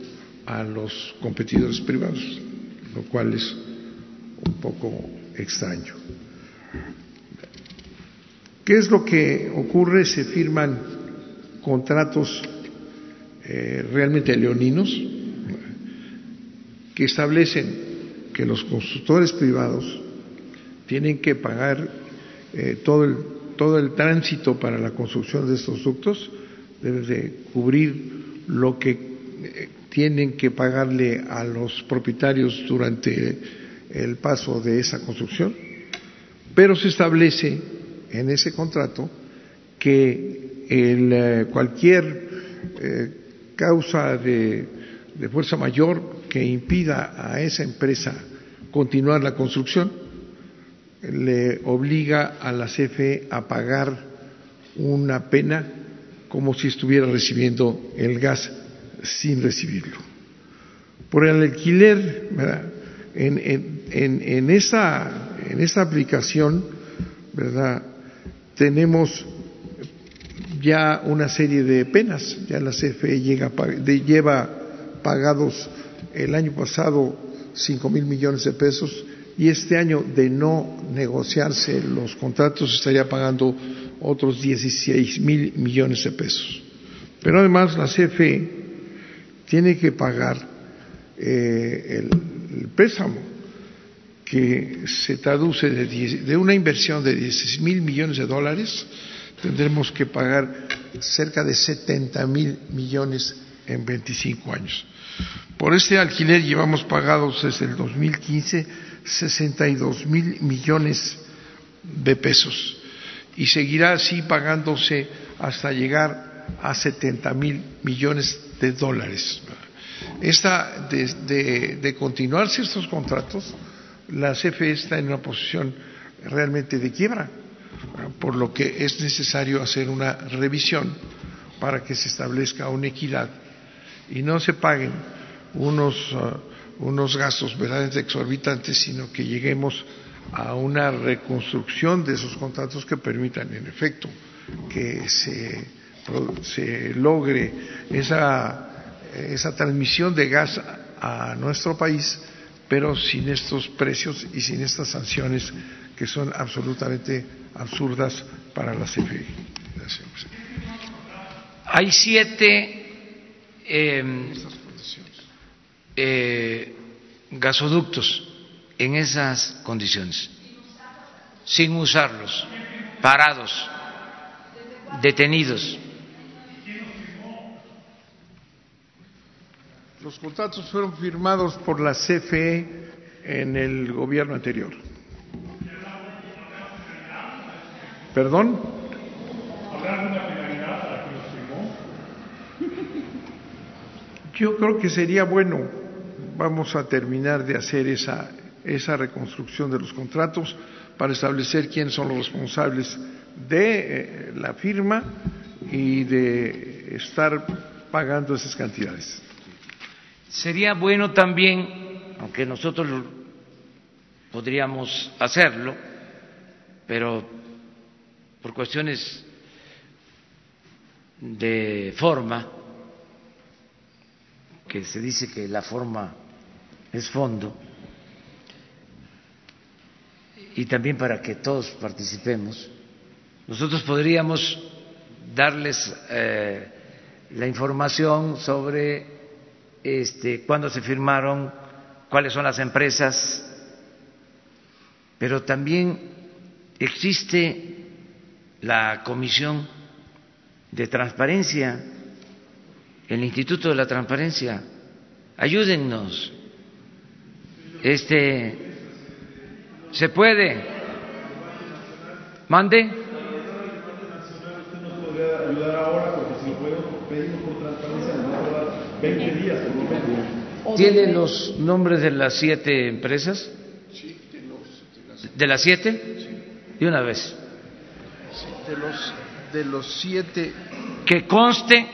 a los competidores privados, lo cual es un poco extraño. ¿Qué es lo que ocurre? Se firman contratos eh, realmente leoninos que establecen que los constructores privados tienen que pagar eh, todo, el, todo el tránsito para la construcción de estos ductos, deben de cubrir lo que eh, tienen que pagarle a los propietarios durante el paso de esa construcción, pero se establece en ese contrato que el, cualquier causa de, fuerza mayor que impida a esa empresa continuar la construcción le obliga a la CFE a pagar una pena como si estuviera recibiendo el gas sin recibirlo. Por el alquiler, En, en, en, esta, en esta aplicación, ¿verdad? Tenemos ya una serie de penas, ya la CFE lleva pagados el año pasado cinco mil millones de pesos y este año de no negociarse los contratos estaría pagando otros 16 mil millones de pesos. Pero además la CFE tiene que pagar eh, el, préstamo que se traduce de, de una inversión de 16 mil millones de dólares, tendremos que pagar cerca de 70 mil millones en 25 años. Por este alquiler llevamos pagados desde el 2015 62 mil millones de pesos y seguirá así pagándose hasta llegar a 70 mil millones de dólares. Esta, de, de, continuarse estos contratos, la CFE está en una posición realmente de quiebra, por lo que es necesario hacer una revisión para que se establezca una equidad y no se paguen unos uh, unos gastos verdaderamente exorbitantes, sino que lleguemos a una reconstrucción de esos contratos que permitan, en efecto, que se, se logre esa, esa transmisión de gas a nuestro país, pero sin estos precios y sin estas sanciones que son absolutamente absurdas para la CFE. Hay siete eh, eh, gasoductos en esas condiciones, sin usarlos, parados, detenidos. Los contratos fueron firmados por la CFE en el gobierno anterior. ¿Perdón? Yo creo que sería bueno vamos a terminar de hacer esa, esa reconstrucción de los contratos para establecer quiénes son los responsables de eh, la firma y de estar pagando esas cantidades. Sería bueno también, aunque nosotros podríamos hacerlo, pero por cuestiones de forma, que se dice que la forma es fondo, y también para que todos participemos, nosotros podríamos darles eh, la información sobre este, cuándo se firmaron, cuáles son las empresas, pero también existe la Comisión de Transparencia, el Instituto de la Transparencia. Ayúdennos este, ¿se puede? ¿Mande? ¿Tiene los nombres de las siete empresas? ¿De las siete? De una vez. De los, de los siete. Que conste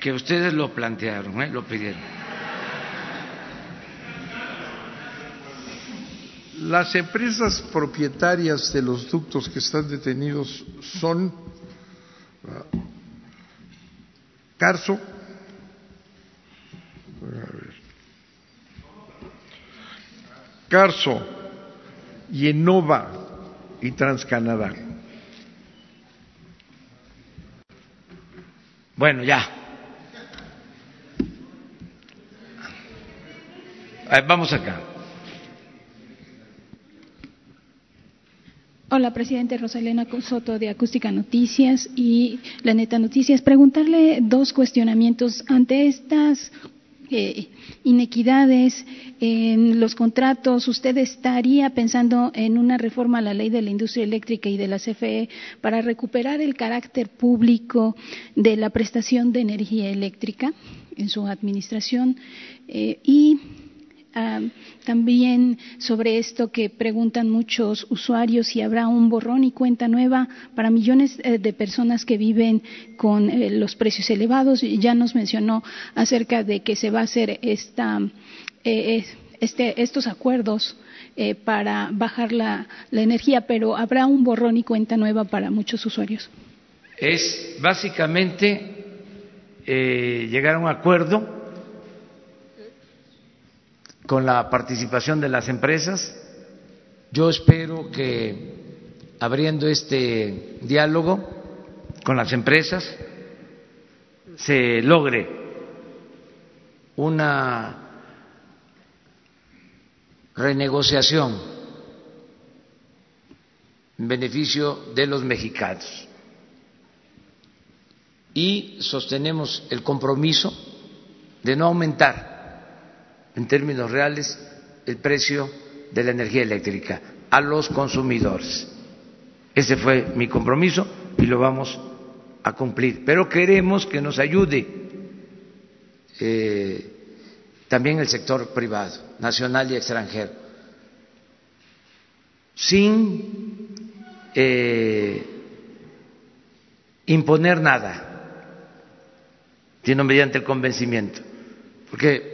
que ustedes lo plantearon, ¿eh? lo pidieron. Las empresas propietarias de los ductos que están detenidos son ah, Carso, Carso, Yenova y Transcanadá. Bueno, ya. Vamos acá. Hola, presidente Rosalena Soto de Acústica Noticias y La Neta Noticias. Preguntarle dos cuestionamientos ante estas eh, inequidades en los contratos. ¿Usted estaría pensando en una reforma a la ley de la industria eléctrica y de la CFE para recuperar el carácter público de la prestación de energía eléctrica en su administración? Eh, y también sobre esto que preguntan muchos usuarios si habrá un borrón y cuenta nueva para millones eh, de personas que viven con eh, los precios elevados. Ya nos mencionó acerca de que se va a hacer esta, eh, este, estos acuerdos para bajar la, la energía, pero habrá un borrón y cuenta nueva para muchos usuarios. Es básicamente llegar a un acuerdo con la participación de las empresas. Yo espero que abriendo este diálogo con las empresas se logre una renegociación en beneficio de los mexicanos. Y sostenemos el compromiso de no aumentar en términos reales el precio de la energía eléctrica a los consumidores. Ese fue mi compromiso y lo vamos a cumplir. Pero queremos que nos ayude eh, también el sector privado, nacional y extranjero, sin eh, imponer nada, sino mediante el convencimiento. Porque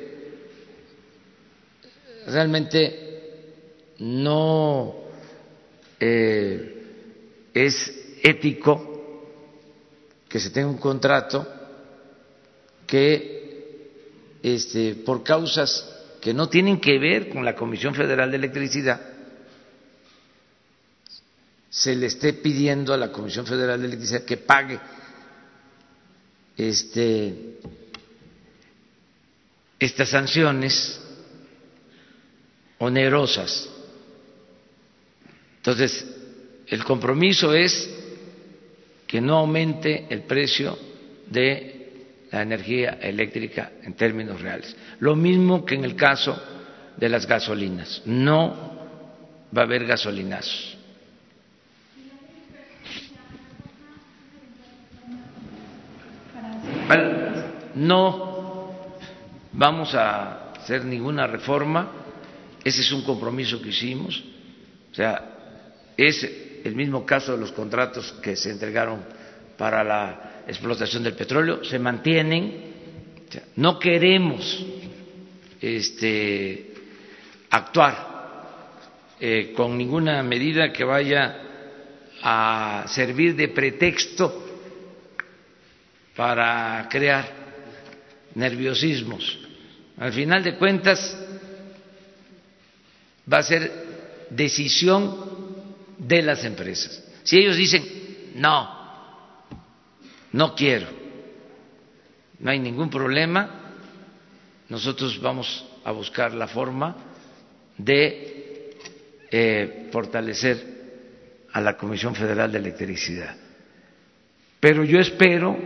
realmente no eh, es ético que se tenga un contrato que este, por causas que no tienen que ver con la Comisión Federal de Electricidad se le esté pidiendo a la Comisión Federal de Electricidad que pague este, estas sanciones onerosas. Entonces, el compromiso es que no aumente el precio de la energía eléctrica en términos reales. Lo mismo que en el caso de las gasolinas. No va a haber gasolinazos. No vamos a hacer ninguna reforma ese es un compromiso que hicimos. O sea, es el mismo caso de los contratos que se entregaron para la explotación del petróleo, se mantienen. no queremos este, actuar eh, con ninguna medida que vaya a servir de pretexto para crear nerviosismos. Al final de cuentas, va a ser decisión de las empresas. Si ellos dicen, no, no quiero, no hay ningún problema, nosotros vamos a buscar la forma de eh, fortalecer a la Comisión Federal de Electricidad. Pero yo espero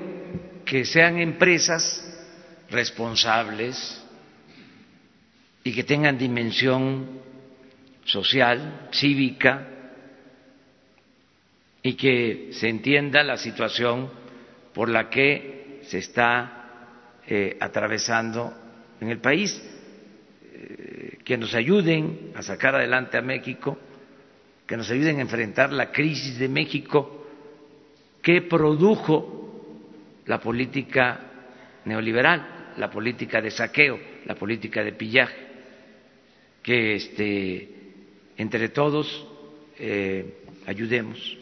que sean empresas responsables y que tengan dimensión social, cívica, y que se entienda la situación por la que se está eh, atravesando en el país, eh, que nos ayuden a sacar adelante a México, que nos ayuden a enfrentar la crisis de México que produjo la política neoliberal, la política de saqueo, la política de pillaje, que este entre todos eh, ayudemos.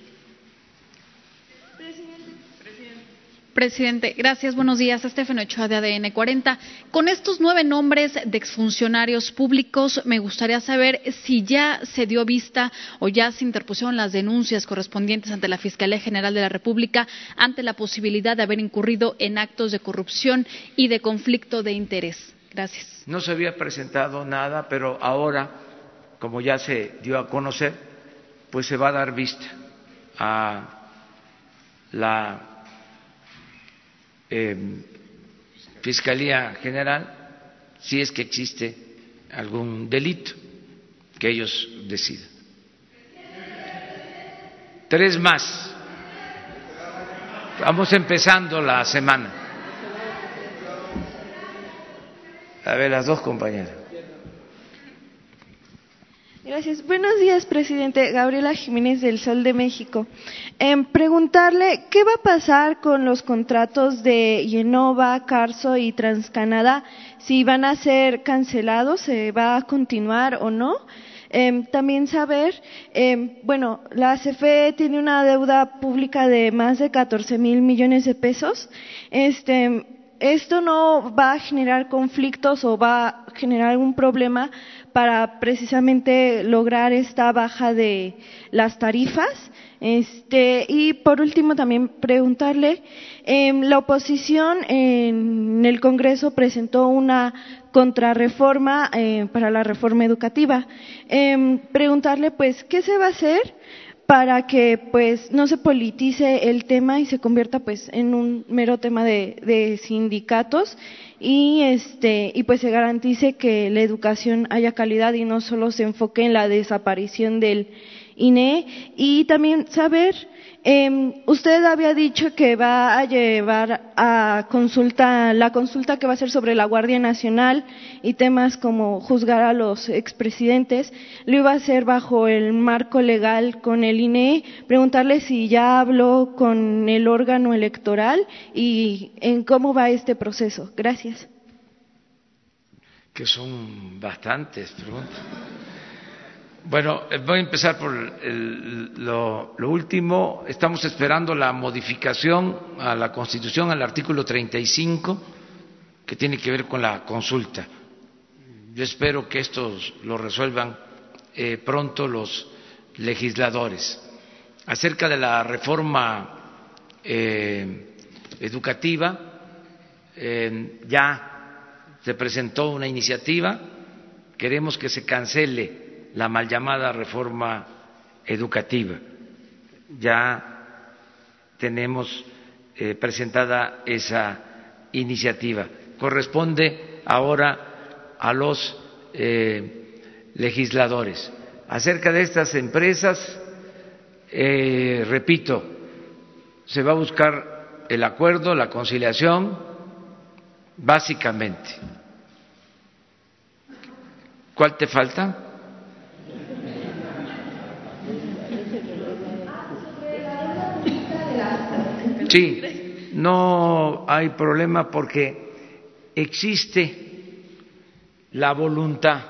Presidente, gracias. Buenos días. Estefano Ochoa de ADN 40. Con estos nueve nombres de exfuncionarios públicos, me gustaría saber si ya se dio vista o ya se interpusieron las denuncias correspondientes ante la Fiscalía General de la República ante la posibilidad de haber incurrido en actos de corrupción y de conflicto de interés. Gracias. No se había presentado nada, pero ahora, como ya se dio a conocer, pues se va a dar vista a la eh, Fiscalía General si es que existe algún delito que ellos decidan. Tres más. Vamos empezando la semana. A ver, las dos compañeras. Gracias. Buenos días, presidente. Gabriela Jiménez del Sol de México. En preguntarle qué va a pasar con los contratos de Yenova, Carso y Transcanadá, si van a ser cancelados, se va a continuar o no. Eh, también saber, eh, bueno, la CFE tiene una deuda pública de más de 14 mil millones de pesos. Este, esto no va a generar conflictos o va a generar algún problema para precisamente lograr esta baja de las tarifas. Este, y por último también preguntarle, eh, la oposición en el Congreso presentó una contrarreforma eh, para la reforma educativa. Eh, preguntarle, pues, ¿qué se va a hacer para que pues no se politice el tema y se convierta pues en un mero tema de, de, sindicatos y este y pues se garantice que la educación haya calidad y no solo se enfoque en la desaparición del INE y también saber eh, usted había dicho que va a llevar a consulta, la consulta que va a ser sobre la Guardia Nacional y temas como juzgar a los expresidentes, lo iba a hacer bajo el marco legal con el INE, preguntarle si ya habló con el órgano electoral y en cómo va este proceso. Gracias. Que son bastantes preguntas. Bueno, eh, voy a empezar por el, lo, último. Estamos esperando la modificación a la Constitución, al artículo 35, que tiene que ver con la consulta. Yo espero que esto lo resuelvan eh, pronto los legisladores. Acerca de la reforma eh, educativa, eh, ya se presentó una iniciativa. Queremos que se cancele la mal llamada reforma educativa. Ya tenemos eh, presentada esa iniciativa. Corresponde ahora a los eh, legisladores. Acerca de estas empresas, eh, repito, se va a buscar el acuerdo, la conciliación, básicamente. ¿Cuál te falta? Sí, no hay problema porque existe la voluntad,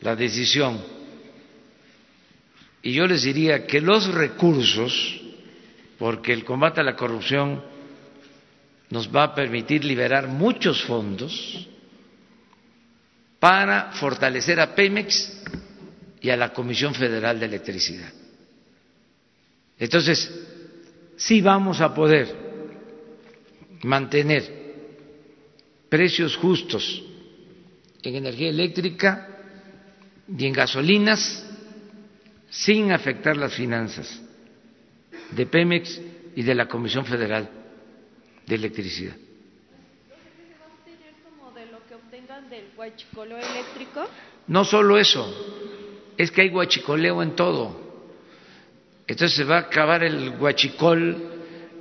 la decisión. Y yo les diría que los recursos, porque el combate a la corrupción nos va a permitir liberar muchos fondos para fortalecer a Pemex y a la Comisión Federal de Electricidad. Entonces, sí vamos a poder mantener precios justos en energía eléctrica y en gasolinas sin afectar las finanzas de Pemex y de la Comisión Federal de Electricidad. No solo eso, es que hay huachicoleo en todo. Entonces se va a acabar el guachicol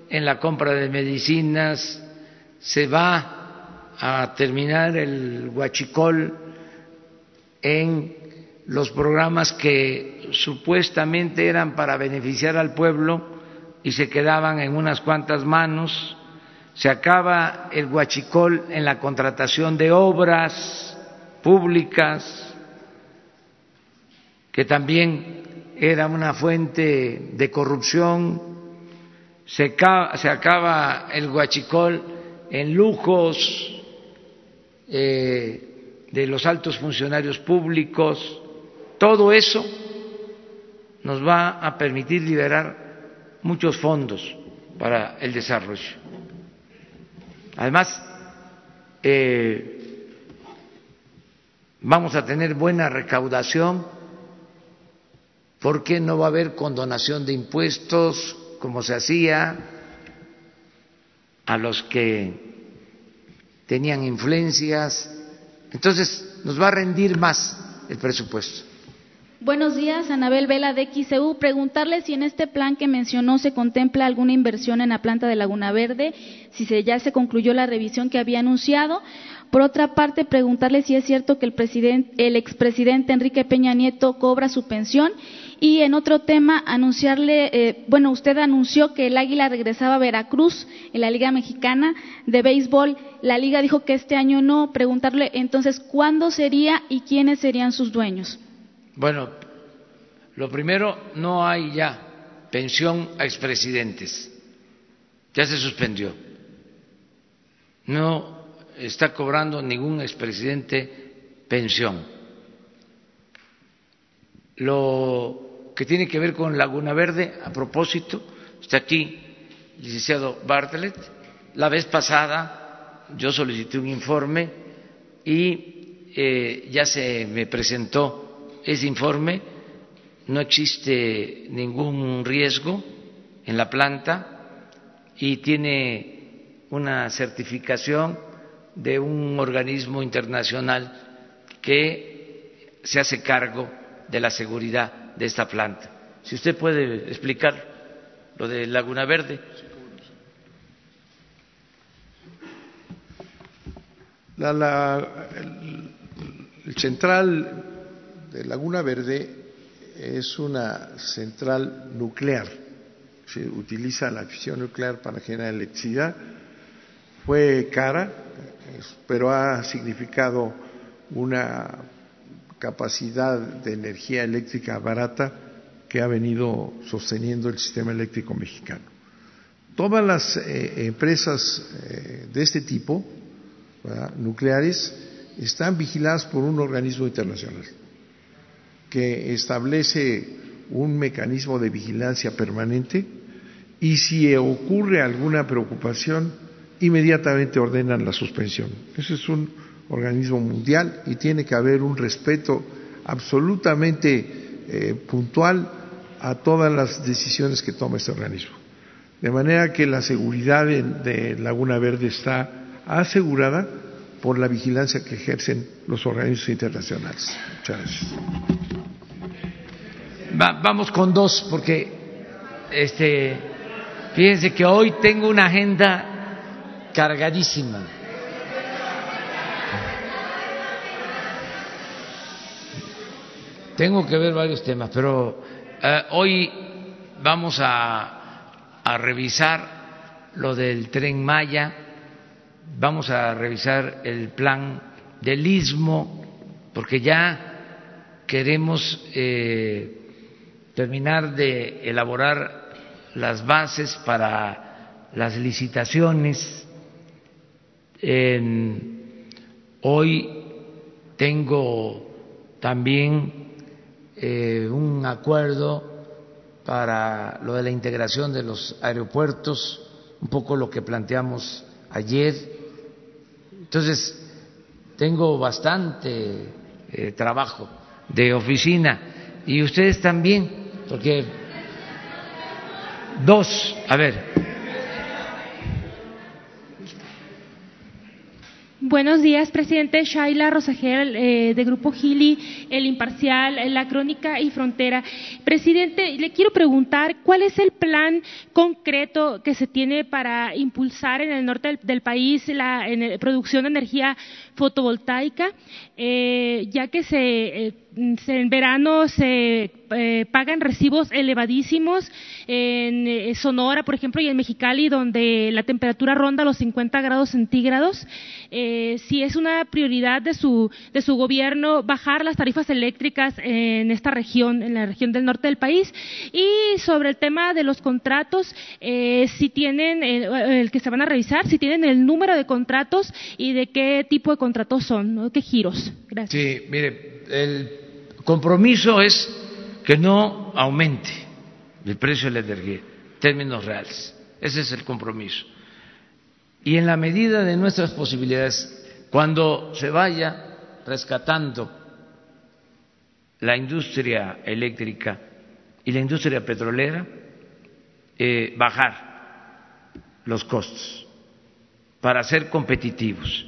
en la compra de medicinas, se va a terminar el guachicol en los programas que supuestamente eran para beneficiar al pueblo y se quedaban en unas cuantas manos, se acaba el guachicol en la contratación de obras públicas, que también era una fuente de corrupción, se acaba, el guachicol en lujos eh, de los altos funcionarios públicos, todo eso nos va a permitir liberar muchos fondos para el desarrollo. Además, eh, vamos a tener buena recaudación porque no va a haber condonación de impuestos como se hacía a los que tenían influencias. Entonces, nos va a rendir más el presupuesto. Buenos días, Anabel Vela de XEU. Preguntarle si en este plan que mencionó se contempla alguna inversión en la planta de Laguna Verde, si ya se concluyó la revisión que había anunciado. Por otra parte, preguntarle si es cierto que el, presidente, el expresidente Enrique Peña Nieto cobra su pensión. Y en otro tema, anunciarle, eh, bueno, usted anunció que el Águila regresaba a Veracruz en la Liga Mexicana de Béisbol. La Liga dijo que este año no. Preguntarle entonces cuándo sería y quiénes serían sus dueños. Bueno, lo primero, no hay ya pensión a expresidentes. Ya se suspendió. No está cobrando ningún expresidente pensión. Lo que tiene que ver con Laguna Verde, a propósito, está aquí el licenciado Bartlett. La vez pasada yo solicité un informe y eh, ya se me presentó ese informe, no existe ningún riesgo en la planta y tiene una certificación de un organismo internacional que se hace cargo de la seguridad de esta planta. Si usted puede explicar lo de Laguna Verde. La, el central de Laguna Verde es una central nuclear. Se utiliza la fisión nuclear para generar electricidad. Fue cara, pero ha significado una capacidad de energía eléctrica barata que ha venido sosteniendo el sistema eléctrico mexicano. Todas las eh, empresas eh, de este tipo, nucleares, están vigiladas por un organismo internacional que establece un mecanismo de vigilancia permanente y si ocurre alguna preocupación, inmediatamente ordenan la suspensión. Ese es un organismo mundial y tiene que haber un respeto absolutamente eh, puntual a todas las decisiones que toma este organismo. De manera que la seguridad de Laguna Verde está asegurada por la vigilancia que ejercen los organismos internacionales. Muchas gracias. vamos con dos, porque este, fíjense que hoy tengo una agenda cargadísima. Tengo que ver varios temas, pero eh, hoy vamos a, revisar lo del tren Maya vamos a revisar el plan del istmo, porque ya queremos eh, terminar de elaborar las bases para las licitaciones. hoy tengo también eh, un acuerdo para lo de la integración de los aeropuertos, un poco lo que planteamos ayer entonces, tengo bastante eh, trabajo de oficina y ustedes también, porque dos, a ver. Buenos días, presidente. Shaila Rosagel, eh, de Grupo Gili, El Imparcial, La Crónica y Frontera. Presidente, le quiero preguntar cuál es el plan concreto que se tiene para impulsar en el norte del, país la producción de energía fotovoltaica, eh, ya que se. Eh, en verano se eh, pagan recibos elevadísimos en eh, Sonora, por ejemplo, y en Mexicali, donde la temperatura ronda los 50 grados centígrados. Eh, si es una prioridad de su, de su gobierno bajar las tarifas eléctricas en esta región, en la región del norte del país. Y sobre el tema de los contratos, si tienen, el que se van a revisar, si tienen el número de contratos y de qué tipo de contratos son, qué giros. Gracias. Sí, mire, el compromiso es que no aumente el precio de la energía en términos reales. Ese es el compromiso. Y en la medida de nuestras posibilidades, cuando se vaya rescatando la industria eléctrica y la industria petrolera, eh, bajar los costos para ser competitivos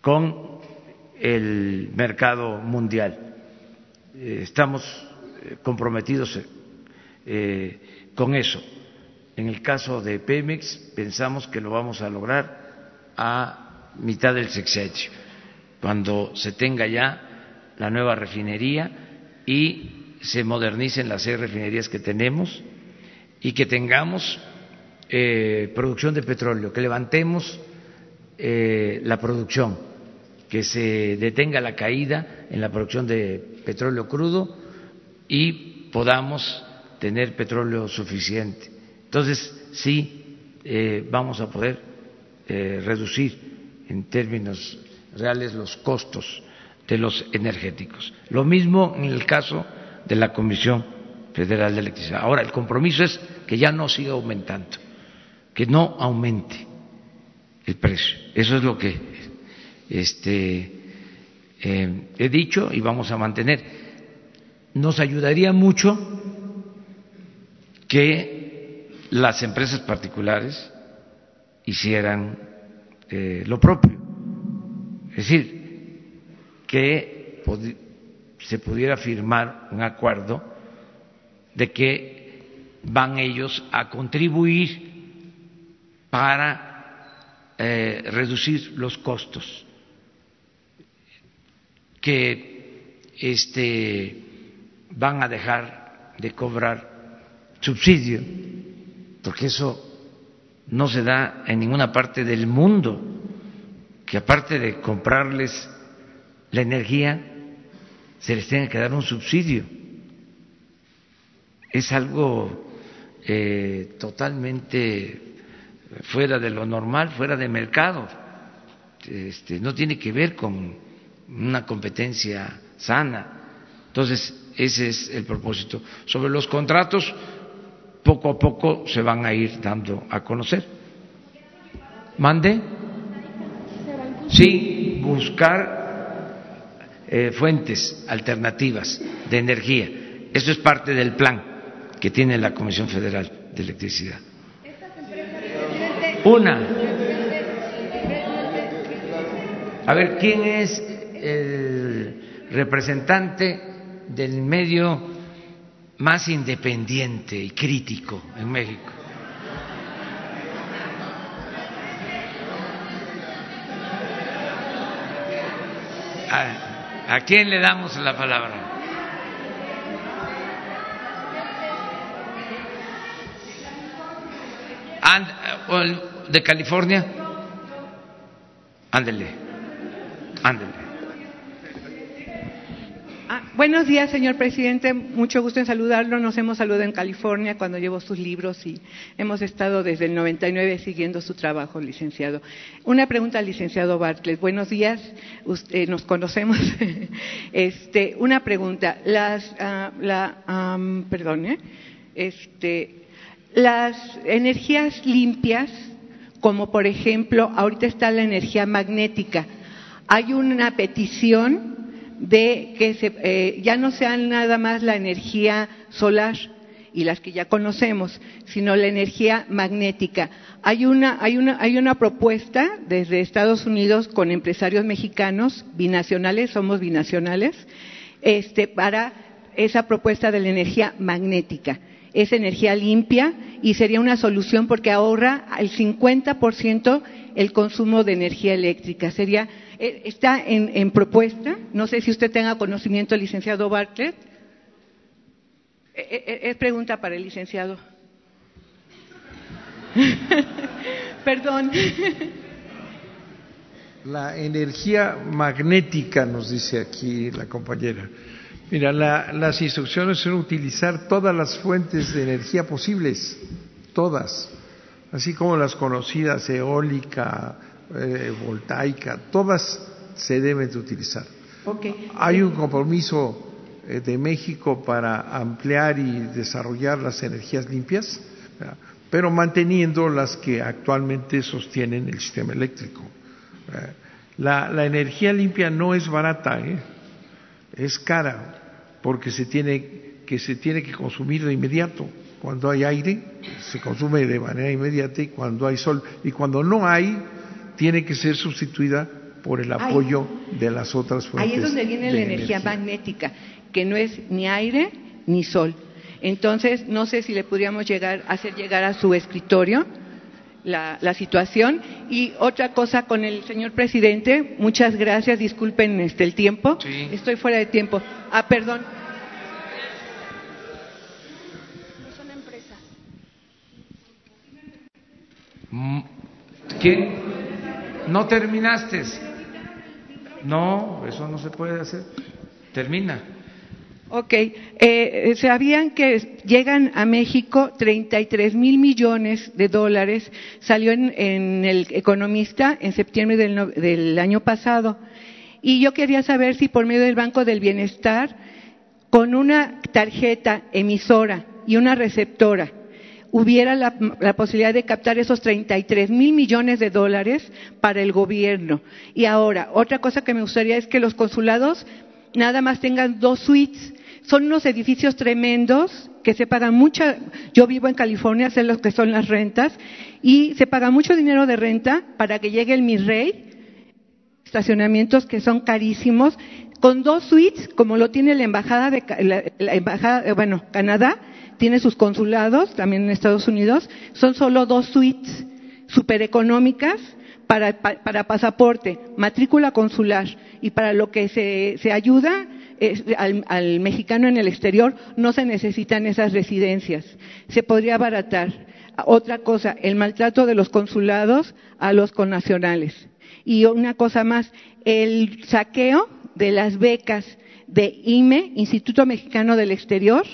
con el mercado mundial eh, estamos eh, comprometidos eh, con eso. En el caso de Pemex pensamos que lo vamos a lograr a mitad del sexenio, cuando se tenga ya la nueva refinería y se modernicen las seis refinerías que tenemos y que tengamos producción de petróleo, que levantemos la producción, que se detenga la caída en la producción de petróleo crudo y podamos tener petróleo suficiente. Entonces, sí, eh, vamos a poder eh, reducir en términos reales los costos de los energéticos. Lo mismo en el caso de la Comisión Federal de Electricidad. Ahora, el compromiso es que ya no siga aumentando, que no aumente el precio. Eso es lo que este, eh, he dicho y vamos a mantener. Nos ayudaría mucho que las empresas particulares hicieran eh, lo propio, es decir, que se pudiera firmar un acuerdo de que van ellos a contribuir para eh, reducir los costos que este, van a dejar de cobrar subsidio, porque eso no se da en ninguna parte del mundo, que aparte de comprarles la energía, se les tenga que dar un subsidio. Es algo eh, totalmente fuera de lo normal, fuera de mercado. Este, no tiene que ver con una competencia sana. Entonces, ese es el propósito. Sobre los contratos, poco a poco se van a ir dando a conocer. ¿Mande? Sí, buscar eh, fuentes alternativas de energía. Eso es parte del plan que tiene la Comisión Federal de Electricidad. Una. A ver, ¿quién es el representante del medio más independiente y crítico en México. ¿A, quién le damos la palabra? ¿De California? Ándele, ándele. Buenos días, señor presidente. Mucho gusto en saludarlo. Nos hemos saludado en California cuando llevo sus libros y hemos estado desde el 99 siguiendo su trabajo, licenciado. Una pregunta al licenciado Bartlett. Buenos días. Usted, nos conocemos. este, una pregunta. Las, ah, la, perdón, ¿eh? este, las energías limpias, como por ejemplo, ahorita está la energía magnética. Hay una petición de que eh, ya no sean nada más la energía solar y las que ya conocemos, sino la energía magnética. Hay una, hay una, hay una propuesta desde Estados Unidos con empresarios mexicanos, binacionales, somos binacionales, este, para esa propuesta de la energía magnética. Es energía limpia y sería una solución porque ahorra el 50% el consumo de energía eléctrica. Sería está en, propuesta. No sé si usted tenga conocimiento, licenciado Bartlett. Eh, eh, es pregunta para el licenciado. Perdón. La energía magnética, nos dice aquí la compañera. Mira, las instrucciones son utilizar todas las fuentes de energía posibles, todas, así como las conocidas eólica, eh, voltaica, todas se deben de utilizar. Hay un compromiso eh, de México para ampliar y desarrollar las energías limpias, pero manteniendo las que actualmente sostienen el sistema eléctrico. La, la energía limpia no es barata, ¿eh? es cara, porque se tiene que se tiene que consumir de inmediato. Cuando hay aire, se consume de manera inmediata y cuando hay sol. Y cuando no hay, tiene que ser sustituida por el apoyo de las otras fuentes. Ahí es donde viene la energía, magnética, que no es ni aire ni sol. Entonces, no sé si le podríamos llegar, hacer llegar a su escritorio la, situación. Y otra cosa con el señor presidente, muchas gracias, disculpen este, el tiempo, estoy fuera de tiempo. Ah, perdón. son empresas. Mm, ¿Qué? ¿No terminaste? No, eso no se puede hacer. Termina. Ok, eh, sabían que llegan a México 33 mil millones de dólares, salió en, el Economista en septiembre del, del, año pasado. Y yo quería saber si por medio del Banco del Bienestar, con una tarjeta emisora y una receptora, hubiera la, la, posibilidad de captar esos 33 mil millones de dólares para el gobierno. Y ahora, otra cosa que me gustaría es que los consulados nada más tengan dos suites. Son unos edificios tremendos que se pagan mucha, yo vivo en California, sé lo que son las rentas, y se paga mucho dinero de renta para que llegue el Mi Rey, estacionamientos que son carísimos, con dos suites, como lo tiene la embajada de la, embajada, eh, bueno, Canadá, tiene sus consulados, también en Estados Unidos, son solo dos suites super económicas para, para pasaporte, matrícula consular y para lo que se, se ayuda al, al, mexicano en el exterior no se necesitan esas residencias. Se podría abaratar. Otra cosa, el maltrato de los consulados a los connacionales. Y una cosa más, el saqueo de las becas de IME, Instituto Mexicano del Exterior,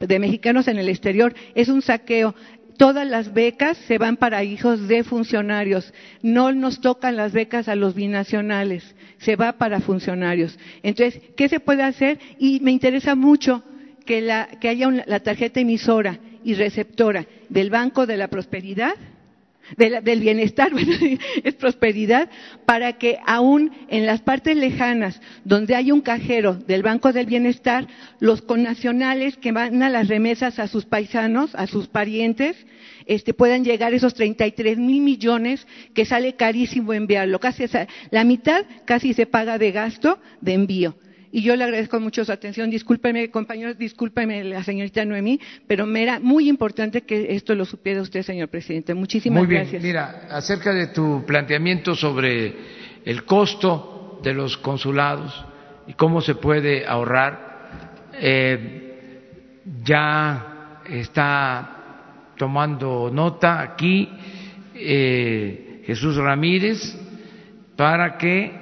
de mexicanos en el exterior, es un saqueo todas las becas se van para hijos de funcionarios. No nos tocan las becas a los binacionales, se va para funcionarios. Entonces, ¿qué se puede hacer? Y me interesa mucho que, haya la tarjeta emisora y receptora del Banco de la Prosperidad del bienestar, bueno, es prosperidad, para que aún en las partes lejanas donde hay un cajero del Banco del Bienestar, los connacionales que van a las remesas a sus paisanos, a sus parientes, este, puedan llegar esos 33 mil millones que sale carísimo enviarlo. Casi la mitad casi se paga de gasto de envío. Y yo le agradezco mucho su atención. Discúlpeme, compañeros, discúlpeme la señorita Noemí, pero me era muy importante que esto lo supiera usted, señor presidente. Muchísimas muy bien. gracias. Mira, acerca de tu planteamiento sobre el costo de los consulados y cómo se puede ahorrar, eh, ya está tomando nota aquí eh, Jesús Ramírez para que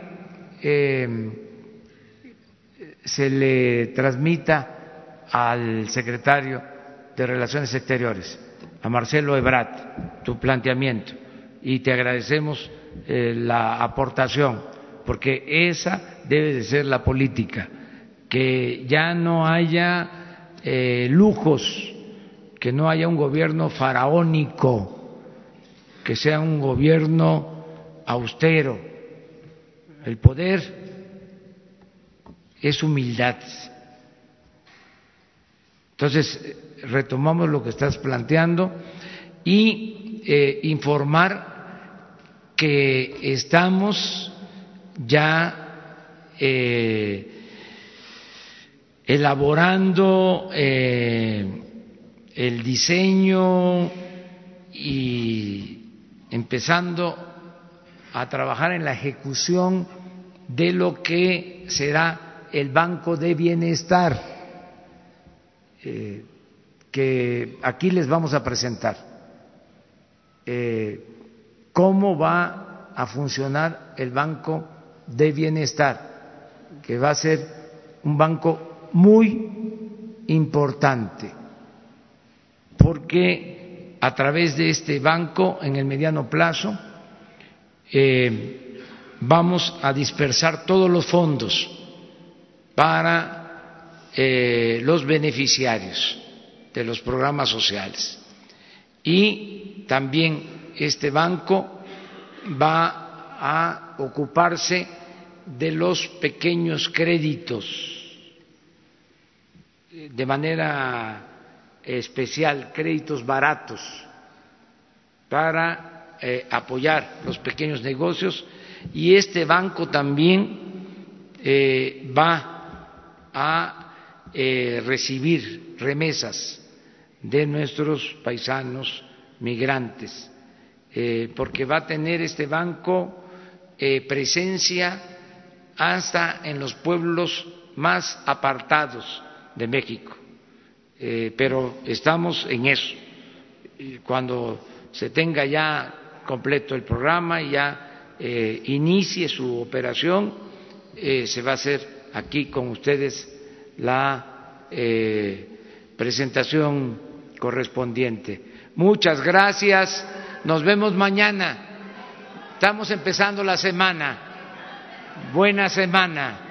eh, se le transmita al secretario de Relaciones Exteriores, a Marcelo Ebrat, tu planteamiento y te agradecemos eh, la aportación, porque esa debe de ser la política, que ya no haya eh, lujos, que no haya un gobierno faraónico, que sea un gobierno austero. El poder es humildad. Entonces, retomamos lo que estás planteando y eh, informar que estamos ya eh, elaborando eh, el diseño y empezando a trabajar en la ejecución de lo que será el Banco de Bienestar, eh, que aquí les vamos a presentar. Eh, cómo va a funcionar el Banco de Bienestar, que va a ser un banco muy importante, porque a través de este banco, en el mediano plazo, eh, vamos a dispersar todos los fondos para eh, los beneficiarios de los programas sociales. Y también este banco va a ocuparse de los pequeños créditos de manera especial, créditos baratos para eh, apoyar los pequeños negocios y este banco también eh, va a eh, recibir remesas de nuestros paisanos migrantes, eh, porque va a tener este banco presencia hasta en los pueblos más apartados de México. pero estamos en eso. Cuando se tenga ya completo el programa y ya eh, inicie su operación, eh, se va a hacer aquí con ustedes la eh, presentación correspondiente. Muchas gracias. Nos vemos mañana. Estamos empezando la semana. Buena semana.